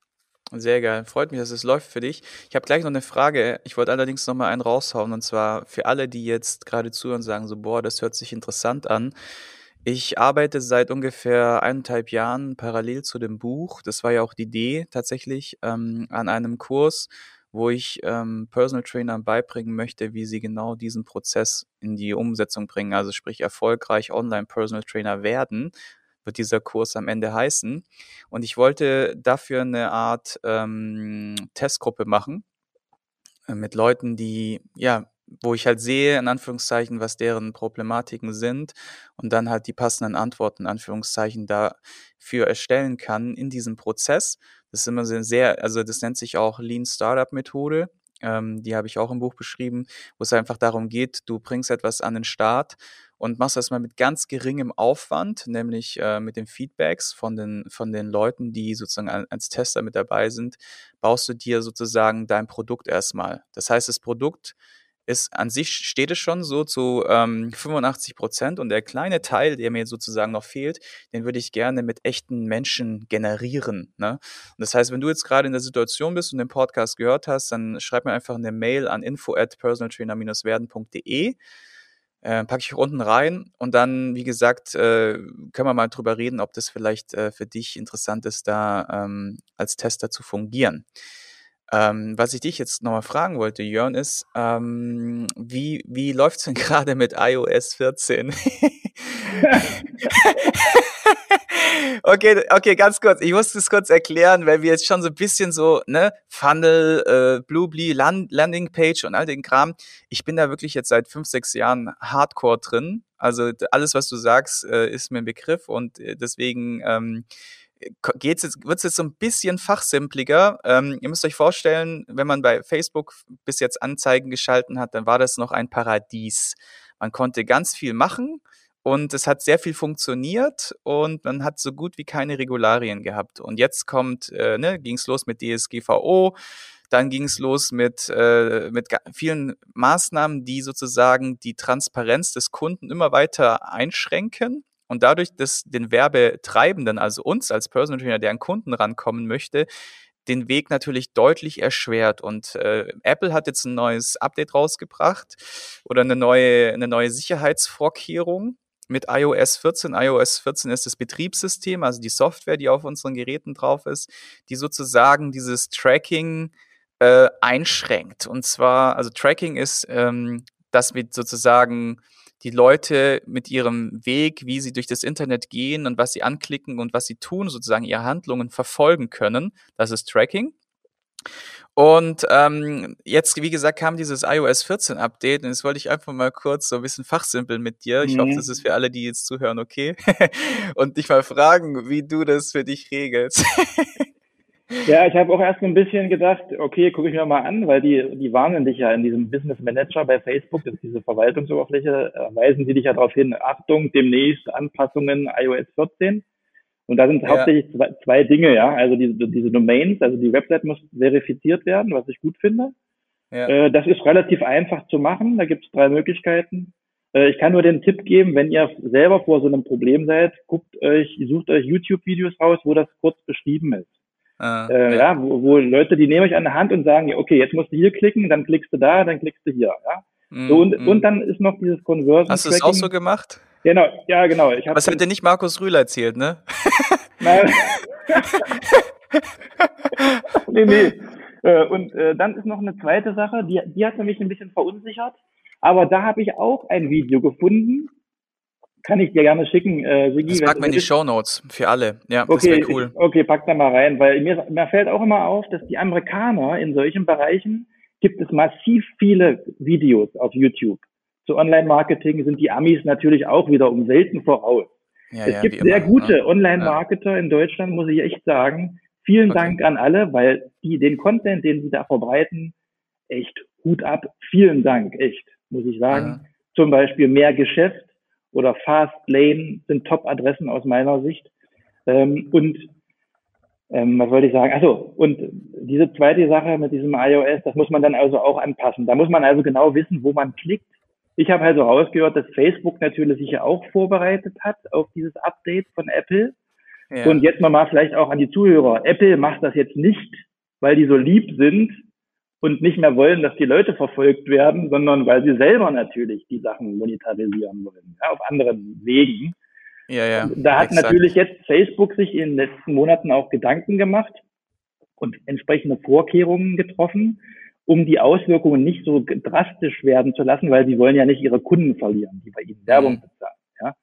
Sehr geil. Freut mich, dass es läuft für dich. Ich habe gleich noch eine Frage. Ich wollte allerdings noch mal einen raushauen und zwar für alle, die jetzt gerade zuhören und sagen so, boah, das hört sich interessant an. Ich arbeite seit ungefähr eineinhalb Jahren parallel zu dem Buch. Das war ja auch die Idee tatsächlich ähm, an einem Kurs, wo ich ähm, Personal Trainern beibringen möchte, wie sie genau diesen Prozess in die Umsetzung bringen. Also sprich erfolgreich Online Personal Trainer werden, wird dieser Kurs am Ende heißen. Und ich wollte dafür eine Art ähm, Testgruppe machen äh, mit Leuten, die ja wo ich halt sehe, in Anführungszeichen, was deren Problematiken sind und dann halt die passenden Antworten, in Anführungszeichen, dafür erstellen kann in diesem Prozess. Das ist immer sehr, also das nennt sich auch Lean Startup Methode. Ähm, die habe ich auch im Buch beschrieben, wo es einfach darum geht, du bringst etwas an den Start und machst das mal mit ganz geringem Aufwand, nämlich äh, mit den Feedbacks von den, von den Leuten, die sozusagen als Tester mit dabei sind, baust du dir sozusagen dein Produkt erstmal. Das heißt, das Produkt ist an sich steht es schon so zu ähm, 85 Prozent und der kleine Teil, der mir sozusagen noch fehlt, den würde ich gerne mit echten Menschen generieren. Ne? Und das heißt, wenn du jetzt gerade in der Situation bist und den Podcast gehört hast, dann schreib mir einfach eine Mail an info at personaltrainer-werden.de. Äh, packe ich unten rein und dann, wie gesagt, äh, können wir mal drüber reden, ob das vielleicht äh, für dich interessant ist, da ähm, als Tester zu fungieren. Ähm, was ich dich jetzt nochmal fragen wollte, Jörn, ist, ähm, wie, wie läuft's denn gerade mit iOS 14? okay, okay, ganz kurz. Ich muss das kurz erklären, weil wir jetzt schon so ein bisschen so, ne, Funnel, äh, Bluebly, Land Landingpage und all den Kram. Ich bin da wirklich jetzt seit fünf, sechs Jahren hardcore drin. Also alles, was du sagst, äh, ist mir ein Begriff und äh, deswegen ähm, geht's jetzt, wird's jetzt so ein bisschen fachsimpliger. Ähm, ihr müsst euch vorstellen, wenn man bei Facebook bis jetzt Anzeigen geschalten hat, dann war das noch ein Paradies. Man konnte ganz viel machen und es hat sehr viel funktioniert und man hat so gut wie keine Regularien gehabt. Und jetzt kommt, äh, ne, ging es los mit DSGVO, dann ging es los mit, äh, mit vielen Maßnahmen, die sozusagen die Transparenz des Kunden immer weiter einschränken und dadurch, dass den Werbetreibenden, also uns als Personal Trainer, der an Kunden rankommen möchte, den Weg natürlich deutlich erschwert. Und äh, Apple hat jetzt ein neues Update rausgebracht oder eine neue, eine neue Sicherheitsvorkehrung mit iOS 14. iOS 14 ist das Betriebssystem, also die Software, die auf unseren Geräten drauf ist, die sozusagen dieses Tracking äh, einschränkt. Und zwar, also Tracking ist, ähm, dass wir sozusagen die Leute mit ihrem Weg, wie sie durch das Internet gehen und was sie anklicken und was sie tun, sozusagen ihre Handlungen verfolgen können. Das ist Tracking. Und ähm, jetzt, wie gesagt, kam dieses iOS 14 Update und jetzt wollte ich einfach mal kurz so ein bisschen fachsimpeln mit dir. Ich mhm. hoffe, das ist für alle, die jetzt zuhören, okay. und dich mal fragen, wie du das für dich regelst. Ja, ich habe auch erst ein bisschen gedacht, okay, gucke ich mir mal an, weil die, die warnen dich ja in diesem Business Manager bei Facebook, das ist diese Verwaltungsoberfläche, äh, weisen sie dich ja darauf hin, Achtung, demnächst Anpassungen iOS 14. Und da sind ja. hauptsächlich zwei, zwei Dinge, ja. Also diese, diese Domains, also die Website muss verifiziert werden, was ich gut finde. Ja. Äh, das ist relativ einfach zu machen. Da gibt es drei Möglichkeiten. Äh, ich kann nur den Tipp geben, wenn ihr selber vor so einem Problem seid, guckt euch, sucht euch YouTube-Videos raus, wo das kurz beschrieben ist. Ah, äh, ja, wo, wo Leute, die nehmen euch an der Hand und sagen, okay, jetzt musst du hier klicken, dann klickst du da, dann klickst du hier. Ja? Mm, so, und, mm. und dann ist noch dieses Conversion. Hast du es auch so gemacht? Genau, ja, genau. Ich Was hat dir nicht Markus Rühl erzählt, ne? Nein. nee, nee. Äh, und äh, dann ist noch eine zweite Sache, die, die hat mich ein bisschen verunsichert. Aber da habe ich auch ein Video gefunden. Kann ich dir gerne schicken, äh, Sigi. Das packen wir in die Show Notes für alle. Ja, okay, das cool. Okay, pack da mal rein, weil mir, mir fällt auch immer auf, dass die Amerikaner in solchen Bereichen gibt es massiv viele Videos auf YouTube. Zu Online-Marketing sind die Amis natürlich auch wieder um Welten voraus. Ja, es ja, gibt sehr immer, gute ne? Online-Marketer ja. in Deutschland, muss ich echt sagen. Vielen okay. Dank an alle, weil die den Content, den sie da verbreiten, echt Hut ab. Vielen Dank, echt muss ich sagen. Zum Beispiel mehr Geschäft oder Fast Lane sind Top-Adressen aus meiner Sicht. Ähm, und ähm, was wollte ich sagen? Achso, und diese zweite Sache mit diesem iOS, das muss man dann also auch anpassen. Da muss man also genau wissen, wo man klickt. Ich habe also rausgehört, dass Facebook natürlich sich ja auch vorbereitet hat auf dieses Update von Apple. Ja. Und jetzt nochmal vielleicht auch an die Zuhörer. Apple macht das jetzt nicht, weil die so lieb sind, und nicht mehr wollen, dass die Leute verfolgt werden, sondern weil sie selber natürlich die Sachen monetarisieren wollen, ja, auf anderen Wegen. Ja, ja. Da hat exakt. natürlich jetzt Facebook sich in den letzten Monaten auch Gedanken gemacht und entsprechende Vorkehrungen getroffen, um die Auswirkungen nicht so drastisch werden zu lassen, weil sie wollen ja nicht ihre Kunden verlieren, die bei ihnen Werbung mhm. bezahlen. Ja?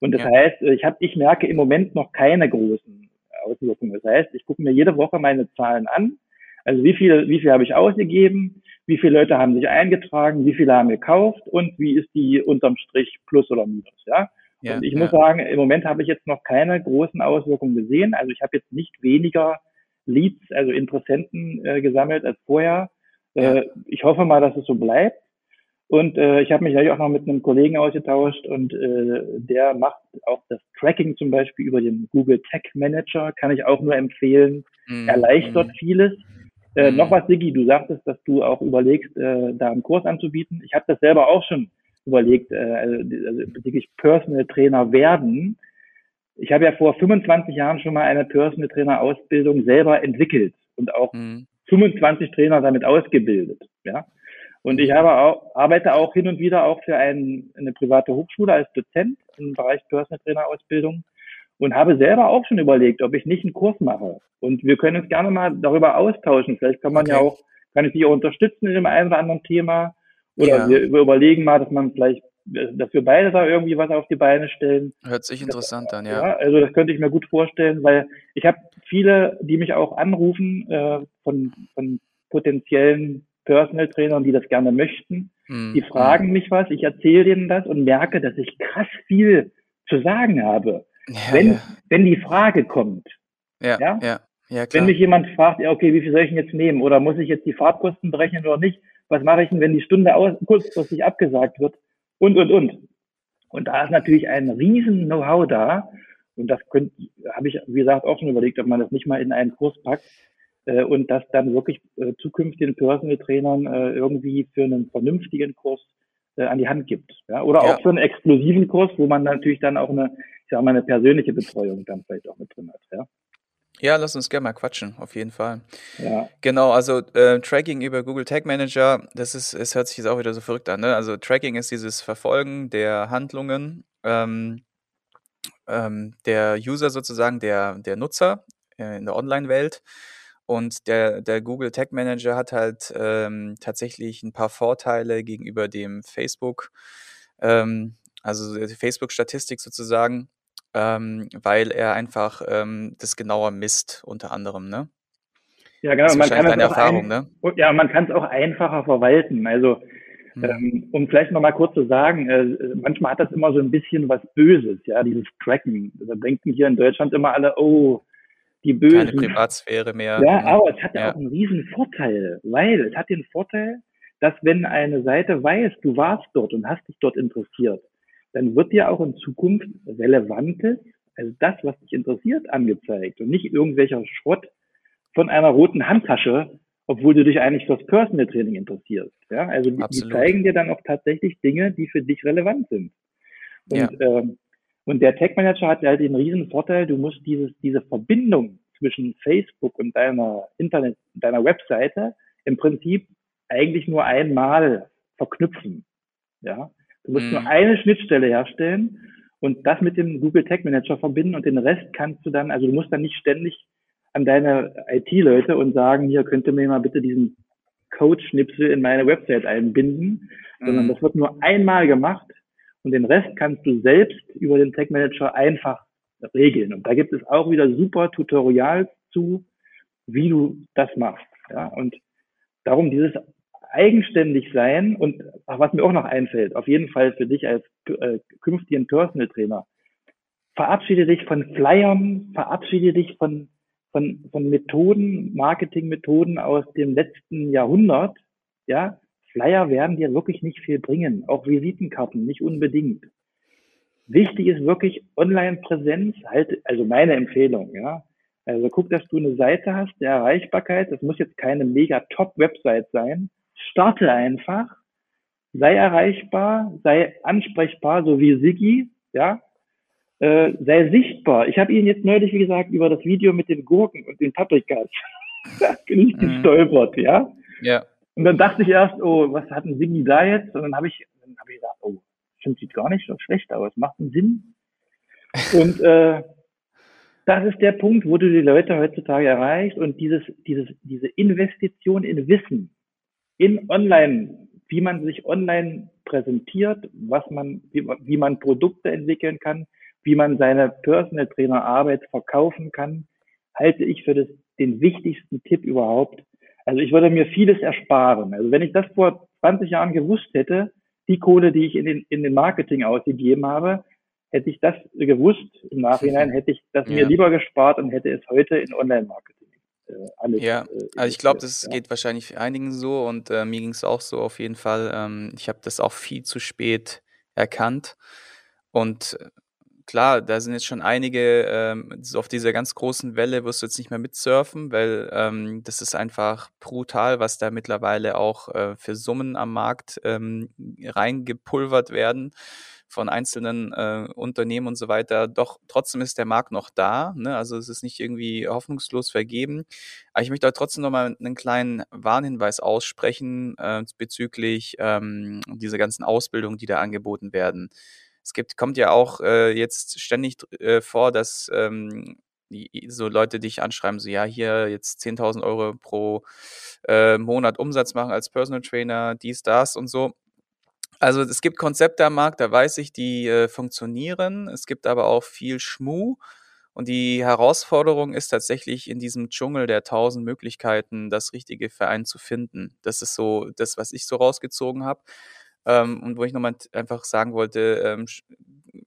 Und das ja. heißt, ich, hab, ich merke im Moment noch keine großen Auswirkungen. Das heißt, ich gucke mir jede Woche meine Zahlen an, also wie viel, wie viel habe ich ausgegeben? Wie viele Leute haben sich eingetragen? Wie viele haben gekauft? Und wie ist die unterm Strich Plus oder Minus? Ja. ja und ich ja. muss sagen, im Moment habe ich jetzt noch keine großen Auswirkungen gesehen. Also ich habe jetzt nicht weniger Leads, also Interessenten äh, gesammelt als vorher. Äh, ich hoffe mal, dass es so bleibt. Und äh, ich habe mich gleich auch noch mit einem Kollegen ausgetauscht und äh, der macht auch das Tracking zum Beispiel über den Google Tech Manager, kann ich auch nur empfehlen, mm, erleichtert mm. vieles. Äh, mhm. Noch was, Sigi, du sagtest, dass du auch überlegst, äh, da einen Kurs anzubieten. Ich habe das selber auch schon überlegt, äh, also, also wirklich Personal Trainer werden. Ich habe ja vor 25 Jahren schon mal eine Personal Trainer Ausbildung selber entwickelt und auch mhm. 25 Trainer damit ausgebildet. Ja. Und ich habe auch, arbeite auch hin und wieder auch für ein, eine private Hochschule als Dozent im Bereich Personal Trainer Ausbildung und habe selber auch schon überlegt, ob ich nicht einen Kurs mache. Und wir können uns gerne mal darüber austauschen. Vielleicht kann man okay. ja auch, kann ich dich auch unterstützen in dem einen oder anderen Thema. Oder ja. wir, überlegen mal, dass man vielleicht, dass wir beide da irgendwie was auf die Beine stellen. Hört sich interessant an, ja. ja also das könnte ich mir gut vorstellen, weil ich habe viele, die mich auch anrufen äh, von, von potenziellen Personal Trainern, die das gerne möchten. Mm, die fragen mm. mich was, ich erzähle denen das und merke, dass ich krass viel zu sagen habe. Ja, wenn, ja. wenn die Frage kommt, ja, ja, ja, ja wenn mich jemand fragt, ja, okay, wie viel soll ich denn jetzt nehmen? Oder muss ich jetzt die Fahrtkosten berechnen oder nicht? Was mache ich denn, wenn die Stunde aus, kurzfristig abgesagt wird? Und, und, und. Und da ist natürlich ein riesen Know-how da. Und das habe ich, wie gesagt, auch schon überlegt, ob man das nicht mal in einen Kurs packt äh, und das dann wirklich äh, zukünftigen Personal Trainern äh, irgendwie für einen vernünftigen Kurs äh, an die Hand gibt. Ja? Oder ja. auch für einen exklusiven Kurs, wo man natürlich dann auch eine ich sag mal, eine persönliche Betreuung dann vielleicht auch mit drin hat, ja. Ja, lass uns gerne mal quatschen, auf jeden Fall. Ja. Genau, also äh, Tracking über Google Tag Manager, das ist, es hört sich jetzt auch wieder so verrückt an, ne? Also Tracking ist dieses Verfolgen der Handlungen ähm, ähm, der User sozusagen, der, der Nutzer äh, in der Online-Welt. Und der, der Google Tag Manager hat halt ähm, tatsächlich ein paar Vorteile gegenüber dem Facebook, ähm, also Facebook-Statistik sozusagen ähm, weil er einfach ähm, das genauer misst, unter anderem, ne? Ja, genau. Man kann eine Erfahrung, ein, ne? Ja, man kann es auch einfacher verwalten. Also, hm. ähm, um vielleicht nochmal kurz zu sagen, äh, manchmal hat das immer so ein bisschen was Böses, ja, dieses Tracken. Da denken hier in Deutschland immer alle, oh, die Bösen. Keine Privatsphäre mehr. Ja, hm. aber es hat ja auch einen riesen Vorteil, weil es hat den Vorteil, dass wenn eine Seite weiß, du warst dort und hast dich dort interessiert, dann wird dir auch in Zukunft Relevantes, also das, was dich interessiert, angezeigt und nicht irgendwelcher Schrott von einer roten Handtasche, obwohl du dich eigentlich fürs Personal Training interessierst. Ja, also die, die zeigen dir dann auch tatsächlich Dinge, die für dich relevant sind. Und, ja. ähm, und der Tech Manager hat halt den riesen Vorteil, du musst dieses, diese Verbindung zwischen Facebook und deiner Internet, deiner Webseite im Prinzip eigentlich nur einmal verknüpfen. Ja, du musst mhm. nur eine Schnittstelle herstellen und das mit dem Google Tag Manager verbinden und den Rest kannst du dann, also du musst dann nicht ständig an deine IT-Leute und sagen, hier könnte mir mal bitte diesen Code-Schnipsel in meine Website einbinden, mhm. sondern das wird nur einmal gemacht und den Rest kannst du selbst über den Tag Manager einfach regeln. Und da gibt es auch wieder super Tutorials zu, wie du das machst. Ja, und darum dieses eigenständig sein und was mir auch noch einfällt, auf jeden Fall für dich als äh, künftigen Personal Trainer, verabschiede dich von Flyern, verabschiede dich von, von, von Methoden, Marketingmethoden aus dem letzten Jahrhundert. Ja, Flyer werden dir wirklich nicht viel bringen, auch Visitenkarten nicht unbedingt. Wichtig ist wirklich Online-Präsenz, halt, also meine Empfehlung, ja. Also guck, dass du eine Seite hast der Erreichbarkeit. Das muss jetzt keine mega Top-Website sein. Starte einfach, sei erreichbar, sei ansprechbar, so wie Siggi, ja. Äh, sei sichtbar. Ich habe ihn jetzt neulich, wie gesagt, über das Video mit den Gurken und den Paprikas bin ich mhm. gestolpert, ja. Ja. Und dann dachte ich erst, oh, was hat ein Siggi da jetzt? Und dann habe ich, dann habe ich gedacht, oh, stimmt, sieht gar nicht so schlecht aus, macht einen Sinn. Und äh, das ist der Punkt, wo du die Leute heutzutage erreichst und dieses, dieses, diese Investition in Wissen, in Online, wie man sich online präsentiert, was man, wie, wie man Produkte entwickeln kann, wie man seine Personal Trainer Arbeit verkaufen kann, halte ich für das, den wichtigsten Tipp überhaupt. Also ich würde mir vieles ersparen. Also wenn ich das vor 20 Jahren gewusst hätte, die Kohle, die ich in den, in den Marketing ausgegeben habe, hätte ich das gewusst im Nachhinein, hätte ich das ja. mir lieber gespart und hätte es heute in Online-Marketing alles. Ja, äh, also ich glaube, das ja. geht wahrscheinlich einigen so und äh, mir ging es auch so auf jeden Fall. Ähm, ich habe das auch viel zu spät erkannt und äh, klar, da sind jetzt schon einige, ähm, auf dieser ganz großen Welle wirst du jetzt nicht mehr mitsurfen, weil ähm, das ist einfach brutal, was da mittlerweile auch äh, für Summen am Markt ähm, reingepulvert werden von einzelnen äh, Unternehmen und so weiter. Doch trotzdem ist der Markt noch da. Ne? Also es ist nicht irgendwie hoffnungslos vergeben. Aber ich möchte auch trotzdem nochmal einen kleinen Warnhinweis aussprechen äh, bezüglich ähm, dieser ganzen Ausbildungen, die da angeboten werden es gibt, kommt ja auch äh, jetzt ständig äh, vor, dass ähm, so Leute dich anschreiben, so ja, hier jetzt 10.000 Euro pro äh, Monat Umsatz machen als Personal Trainer, dies, das und so. Also es gibt Konzepte am Markt, da weiß ich, die äh, funktionieren. Es gibt aber auch viel Schmu. Und die Herausforderung ist tatsächlich in diesem Dschungel der tausend Möglichkeiten, das richtige Verein zu finden. Das ist so das, was ich so rausgezogen habe. Ähm, und wo ich nochmal einfach sagen wollte, ähm,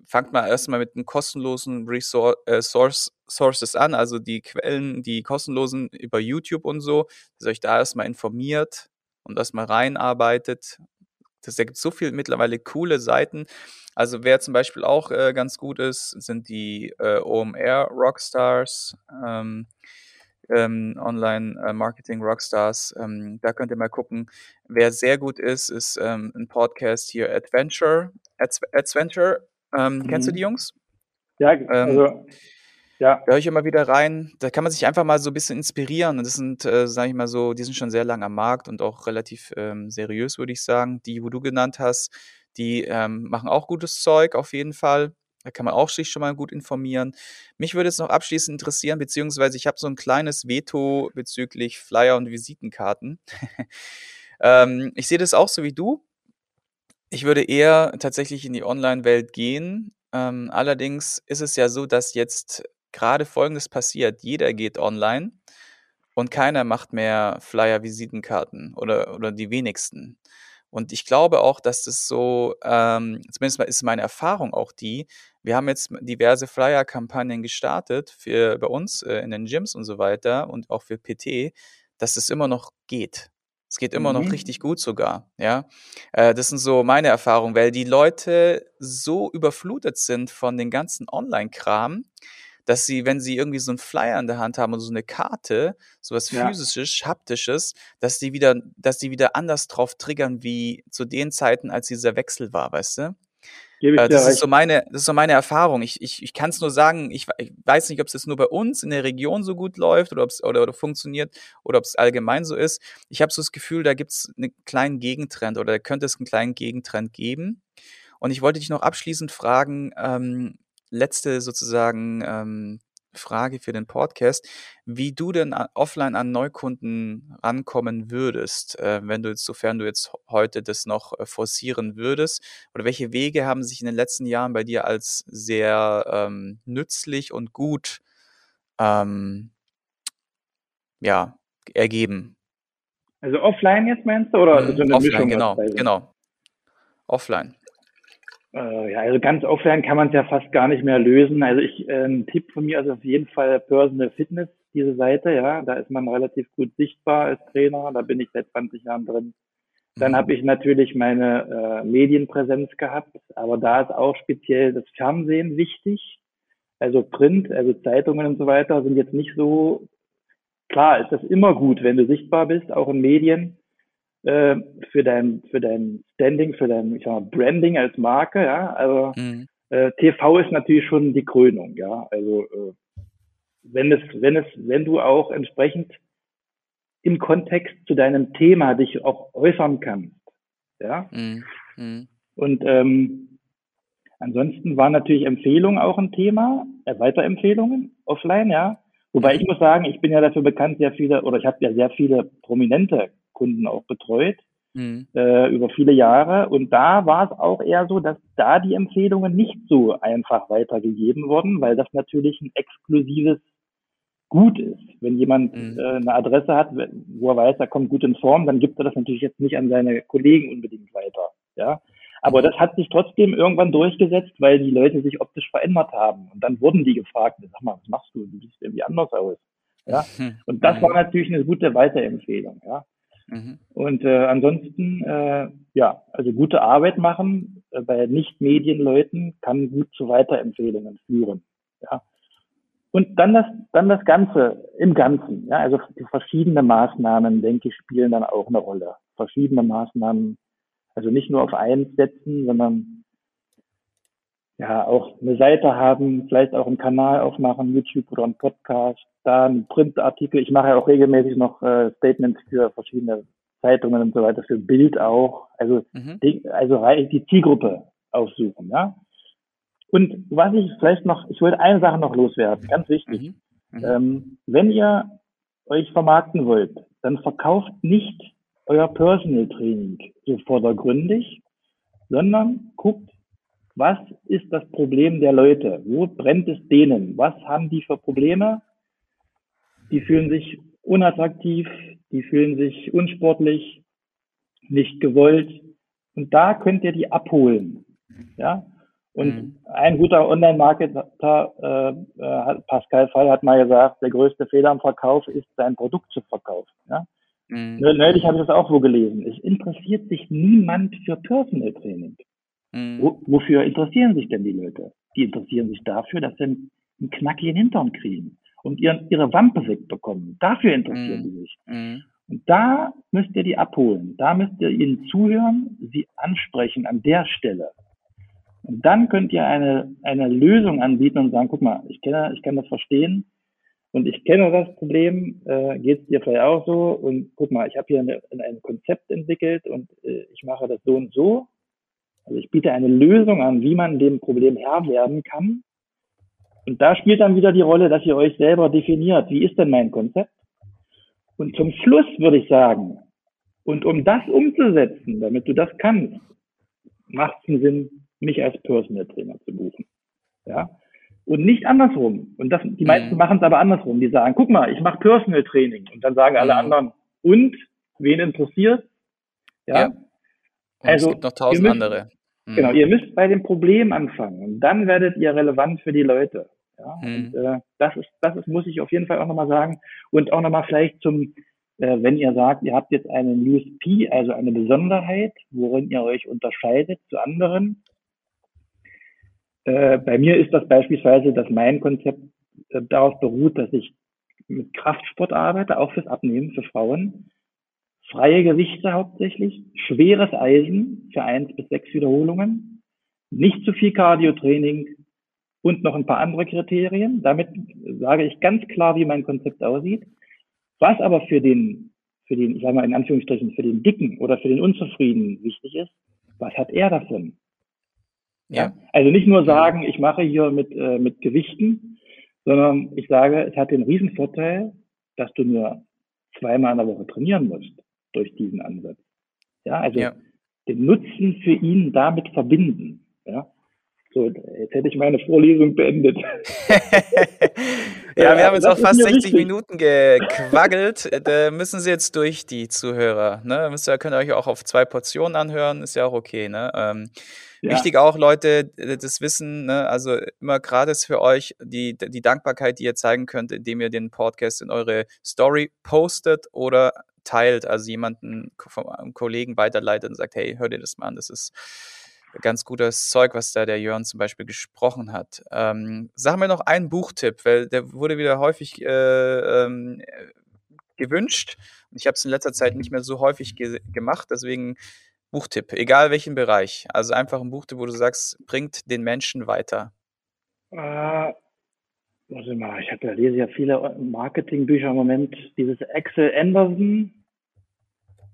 fangt mal erstmal mit den kostenlosen Resor äh, Source Sources an, also die Quellen, die kostenlosen über YouTube und so, dass ihr euch da erstmal informiert und erstmal reinarbeitet. Das, da gibt so viel mittlerweile coole Seiten. Also wer zum Beispiel auch äh, ganz gut ist, sind die äh, OMR Rockstars. Ähm, ähm, Online-Marketing-Rockstars. Äh, ähm, da könnt ihr mal gucken. Wer sehr gut ist, ist ähm, ein Podcast hier, Adventure. Adventure. Mhm. Kennst du die mhm. Jungs? Ja, ähm, also, ja. Da höre ich immer wieder rein. Da kann man sich einfach mal so ein bisschen inspirieren. Und das sind, äh, sage ich mal so, die sind schon sehr lange am Markt und auch relativ ähm, seriös, würde ich sagen. Die, wo du genannt hast, die ähm, machen auch gutes Zeug auf jeden Fall. Da kann man auch sich schon mal gut informieren. Mich würde es noch abschließend interessieren, beziehungsweise ich habe so ein kleines Veto bezüglich Flyer und Visitenkarten. ähm, ich sehe das auch so wie du. Ich würde eher tatsächlich in die Online-Welt gehen. Ähm, allerdings ist es ja so, dass jetzt gerade Folgendes passiert. Jeder geht online und keiner macht mehr Flyer, Visitenkarten oder, oder die wenigsten. Und ich glaube auch, dass das so, ähm, zumindest ist meine Erfahrung auch die, wir haben jetzt diverse Flyer-Kampagnen gestartet für bei uns äh, in den Gyms und so weiter und auch für PT, dass es immer noch geht. Es geht immer mhm. noch richtig gut sogar, ja. Äh, das sind so meine Erfahrungen, weil die Leute so überflutet sind von den ganzen Online-Kram, dass sie, wenn sie irgendwie so einen Flyer in der Hand haben oder so eine Karte, sowas ja. physisches, haptisches, dass die wieder, dass die wieder anders drauf triggern wie zu den Zeiten, als dieser Wechsel war, weißt du? Äh, das, ist so meine, das ist so meine Erfahrung. Ich, ich, ich kann es nur sagen, ich, ich weiß nicht, ob es jetzt nur bei uns in der Region so gut läuft oder ob es oder, oder funktioniert oder ob es allgemein so ist. Ich habe so das Gefühl, da gibt es einen kleinen Gegentrend oder da könnte es einen kleinen Gegentrend geben. Und ich wollte dich noch abschließend fragen, ähm, letzte sozusagen ähm, Frage für den Podcast, wie du denn offline an Neukunden rankommen würdest, äh, wenn du jetzt, sofern du jetzt heute das noch äh, forcieren würdest, oder welche Wege haben sich in den letzten Jahren bei dir als sehr ähm, nützlich und gut ähm, ja, ergeben? Also offline jetzt meinst du oder mhm, so offline? Genau, genau. Offline. Äh, ja, also ganz offline kann man es ja fast gar nicht mehr lösen. Also ich, äh, ein Tipp von mir ist auf jeden Fall Personal Fitness, diese Seite, ja. Da ist man relativ gut sichtbar als Trainer. Da bin ich seit 20 Jahren drin. Dann mhm. habe ich natürlich meine äh, Medienpräsenz gehabt, aber da ist auch speziell das Fernsehen wichtig. Also Print, also Zeitungen und so weiter sind jetzt nicht so klar, ist das immer gut, wenn du sichtbar bist, auch in Medien äh, für dein für dein Standing, für dein ich sag mal, Branding als Marke, ja. Also mhm. äh, TV ist natürlich schon die Krönung, ja. Also äh, wenn es wenn es wenn du auch entsprechend im Kontext zu deinem Thema dich auch äußern kannst, ja. Mhm. Mhm. Und ähm, ansonsten waren natürlich Empfehlungen auch ein Thema, äh, Weiterempfehlungen offline, ja. Wobei mhm. ich muss sagen, ich bin ja dafür bekannt, sehr viele, oder ich habe ja sehr viele prominente Kunden auch betreut mhm. äh, über viele Jahre. Und da war es auch eher so, dass da die Empfehlungen nicht so einfach weitergegeben wurden, weil das natürlich ein exklusives Gut ist. Wenn jemand mhm. äh, eine Adresse hat, wo er weiß, er kommt gut in Form, dann gibt er das natürlich jetzt nicht an seine Kollegen unbedingt weiter. Ja. Aber das hat sich trotzdem irgendwann durchgesetzt, weil die Leute sich optisch verändert haben. Und dann wurden die gefragt, sag mal, was machst du? Du siehst irgendwie anders aus. Ja. Und das war natürlich eine gute Weiterempfehlung. Ja. Mhm. Und äh, ansonsten, äh, ja, also gute Arbeit machen äh, bei Nicht-Medienleuten kann gut zu Weiterempfehlungen führen. Ja. Und dann das, dann das Ganze im Ganzen. Ja, also die verschiedenen Maßnahmen, denke ich, spielen dann auch eine Rolle. Verschiedene Maßnahmen, also nicht nur auf eins setzen, sondern ja auch eine Seite haben, vielleicht auch einen Kanal aufmachen, YouTube oder einen Podcast, da einen Printartikel. Ich mache ja auch regelmäßig noch äh, Statements für verschiedene Zeitungen und so weiter, für Bild auch. Also, mhm. die, also die Zielgruppe aufsuchen, ja. Und was ich vielleicht noch, ich wollte eine Sache noch loswerden, ganz wichtig. Mhm. Mhm. Ähm, wenn ihr euch vermarkten wollt, dann verkauft nicht euer Personal Training so vordergründig, sondern guckt, was ist das Problem der Leute? Wo brennt es denen? Was haben die für Probleme? Die fühlen sich unattraktiv, die fühlen sich unsportlich, nicht gewollt. Und da könnt ihr die abholen. Ja. Und mhm. ein guter Online-Marketer, äh, äh, Pascal Fay, hat mal gesagt, der größte Fehler am Verkauf ist, sein Produkt zu verkaufen. Ja? Mhm. Neulich habe ich das auch wo gelesen. Es interessiert sich niemand für Personal Training. Mhm. Wo, wofür interessieren sich denn die Leute? Die interessieren sich dafür, dass sie einen, einen knackigen Hintern kriegen und ihren, ihre Wampe wegbekommen. Dafür interessieren mhm. die sich. Mhm. Und da müsst ihr die abholen. Da müsst ihr ihnen zuhören, sie ansprechen an der Stelle. Und dann könnt ihr eine, eine Lösung anbieten und sagen, guck mal, ich kenne, ich kann das verstehen und ich kenne das Problem, äh, geht es dir vielleicht auch so und guck mal, ich habe hier eine, ein Konzept entwickelt und äh, ich mache das so und so also ich biete eine Lösung an, wie man dem Problem Herr werden kann. Und da spielt dann wieder die Rolle, dass ihr euch selber definiert, wie ist denn mein Konzept? Und zum Schluss würde ich sagen, und um das umzusetzen, damit du das kannst, macht es einen Sinn, mich als Personal Trainer zu buchen. Ja? Und nicht andersrum. Und das, die meisten mhm. machen es aber andersrum. Die sagen, guck mal, ich mache Personal Training. Und dann sagen alle mhm. anderen, und? Wen interessiert? Ja. ja. Und also, es gibt noch tausend müsst, andere. Mhm. Genau, ihr müsst bei dem Problem anfangen und dann werdet ihr relevant für die Leute. Ja, mhm. und, äh, das ist, das ist, muss ich auf jeden Fall auch nochmal sagen. Und auch nochmal vielleicht zum, äh, wenn ihr sagt, ihr habt jetzt einen USP, also eine Besonderheit, worin ihr euch unterscheidet zu anderen. Äh, bei mir ist das beispielsweise, dass mein Konzept äh, darauf beruht, dass ich mit Kraftsport arbeite, auch fürs Abnehmen für Frauen freie Gewichte hauptsächlich, schweres Eisen für eins bis sechs Wiederholungen, nicht zu viel Cardio-Training und noch ein paar andere Kriterien. Damit sage ich ganz klar, wie mein Konzept aussieht. Was aber für den, für den, ich sage mal in Anführungsstrichen, für den Dicken oder für den Unzufriedenen wichtig ist, was hat er davon? Ja. Also nicht nur sagen, ich mache hier mit, äh, mit Gewichten, sondern ich sage, es hat den Riesenvorteil, dass du nur zweimal in der Woche trainieren musst durch diesen Ansatz. Ja, also ja. den Nutzen für ihn damit verbinden. Ja. So, jetzt hätte ich meine Vorlesung beendet. ja, wir haben jetzt auch fast 60 wichtig. Minuten gequaggelt. Da müssen Sie jetzt durch, die Zuhörer. Ne? Müsst ihr, könnt ihr euch auch auf zwei Portionen anhören, ist ja auch okay. Ne? Ähm, ja. Wichtig auch, Leute, das Wissen, ne? also immer gratis für euch, die, die Dankbarkeit, die ihr zeigen könnt, indem ihr den Podcast in eure Story postet oder teilt, also jemanden vom Kollegen weiterleitet und sagt, hey, hör dir das mal an, das ist ganz gutes Zeug, was da der Jörn zum Beispiel gesprochen hat. Ähm, sag mir noch einen Buchtipp, weil der wurde wieder häufig äh, ähm, gewünscht. Ich habe es in letzter Zeit nicht mehr so häufig ge gemacht, deswegen Buchtipp, egal welchen Bereich. Also einfach ein Buchtipp, wo du sagst, bringt den Menschen weiter. Äh, warte mal, ich habe ja lese ja viele Marketingbücher im Moment. Dieses Axel Anderson,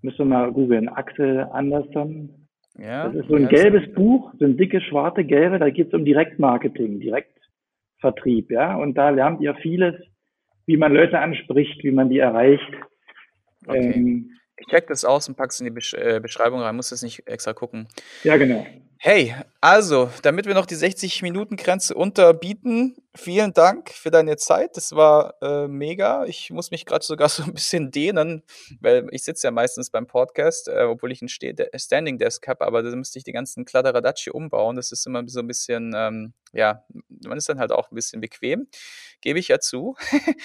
müssen wir mal googeln, Axel Anderson. Ja, das ist so ein gelbes so. Buch, so ein dickes, schwarze, gelbe, da geht es um Direktmarketing, Direktvertrieb, ja. Und da lernt ihr vieles, wie man Leute anspricht, wie man die erreicht. Okay. Ähm, ich check das aus und pack's in die Besch äh, Beschreibung rein, muss das nicht extra gucken. Ja, genau. Hey, also, damit wir noch die 60-Minuten-Grenze unterbieten, vielen Dank für deine Zeit. Das war äh, mega. Ich muss mich gerade sogar so ein bisschen dehnen, weil ich sitze ja meistens beim Podcast, äh, obwohl ich ein Standing Desk habe, aber da müsste ich die ganzen Kladderadatsch umbauen. Das ist immer so ein bisschen, ähm, ja, man ist dann halt auch ein bisschen bequem. Gebe ich ja zu.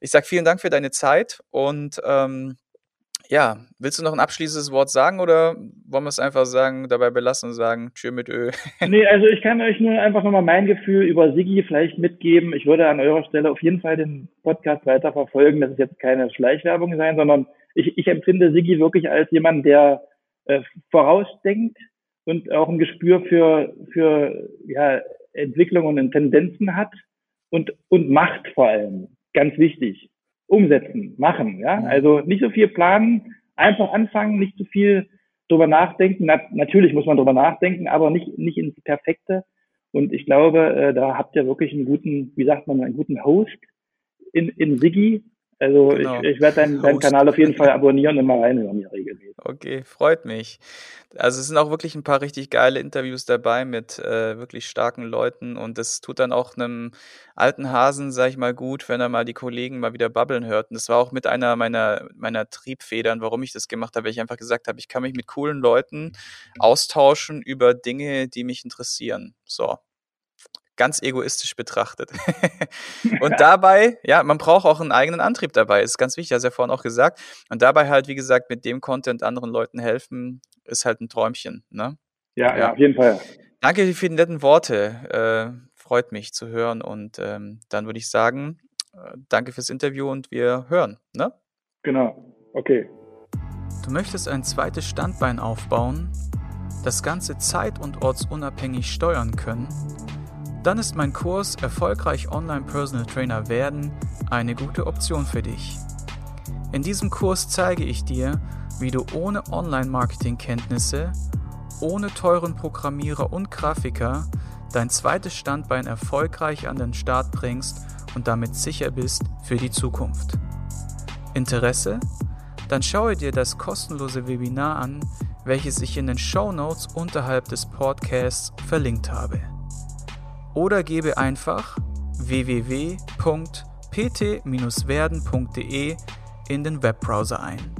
ich sage vielen Dank für deine Zeit und ähm, ja, willst du noch ein abschließendes Wort sagen oder wollen wir es einfach sagen, dabei belassen und sagen, tschö mit Ö? nee, also ich kann euch nur einfach nochmal mein Gefühl über Sigi vielleicht mitgeben. Ich würde an eurer Stelle auf jeden Fall den Podcast weiter verfolgen. Das ist jetzt keine Schleichwerbung sein, sondern ich, ich empfinde Sigi wirklich als jemand, der äh, vorausdenkt und auch ein Gespür für, für ja, Entwicklungen und Tendenzen hat und, und macht vor allem. Ganz wichtig umsetzen, machen. Ja, also nicht so viel planen, einfach anfangen, nicht zu so viel drüber nachdenken. Na, natürlich muss man drüber nachdenken, aber nicht nicht ins Perfekte. Und ich glaube, äh, da habt ihr wirklich einen guten, wie sagt man, einen guten Host in in Siggi, also genau. ich, ich werde deinen, deinen Kanal auf jeden Fall abonnieren und mal reinhören hier regelmäßig. Okay, freut mich. Also es sind auch wirklich ein paar richtig geile Interviews dabei mit äh, wirklich starken Leuten und das tut dann auch einem alten Hasen, sag ich mal, gut, wenn er mal die Kollegen mal wieder babbeln hört. Und das war auch mit einer meiner, meiner Triebfedern, warum ich das gemacht habe, weil ich einfach gesagt habe, ich kann mich mit coolen Leuten austauschen über Dinge, die mich interessieren. So, ganz egoistisch betrachtet. und dabei, ja, man braucht auch einen eigenen Antrieb dabei, ist ganz wichtig, hast du ja vorhin auch gesagt. Und dabei halt, wie gesagt, mit dem Content anderen Leuten helfen, ist halt ein Träumchen, ne? Ja, ja, auf jeden Fall. Danke für die netten Worte. Äh, freut mich zu hören. Und ähm, dann würde ich sagen, äh, danke fürs Interview und wir hören, ne? Genau, okay. Du möchtest ein zweites Standbein aufbauen, das Ganze zeit- und ortsunabhängig steuern können dann ist mein Kurs Erfolgreich Online Personal Trainer werden eine gute Option für dich. In diesem Kurs zeige ich dir, wie du ohne Online-Marketing-Kenntnisse, ohne teuren Programmierer und Grafiker dein zweites Standbein erfolgreich an den Start bringst und damit sicher bist für die Zukunft. Interesse? Dann schaue dir das kostenlose Webinar an, welches ich in den Show Notes unterhalb des Podcasts verlinkt habe oder gebe einfach www.pt-werden.de in den Webbrowser ein.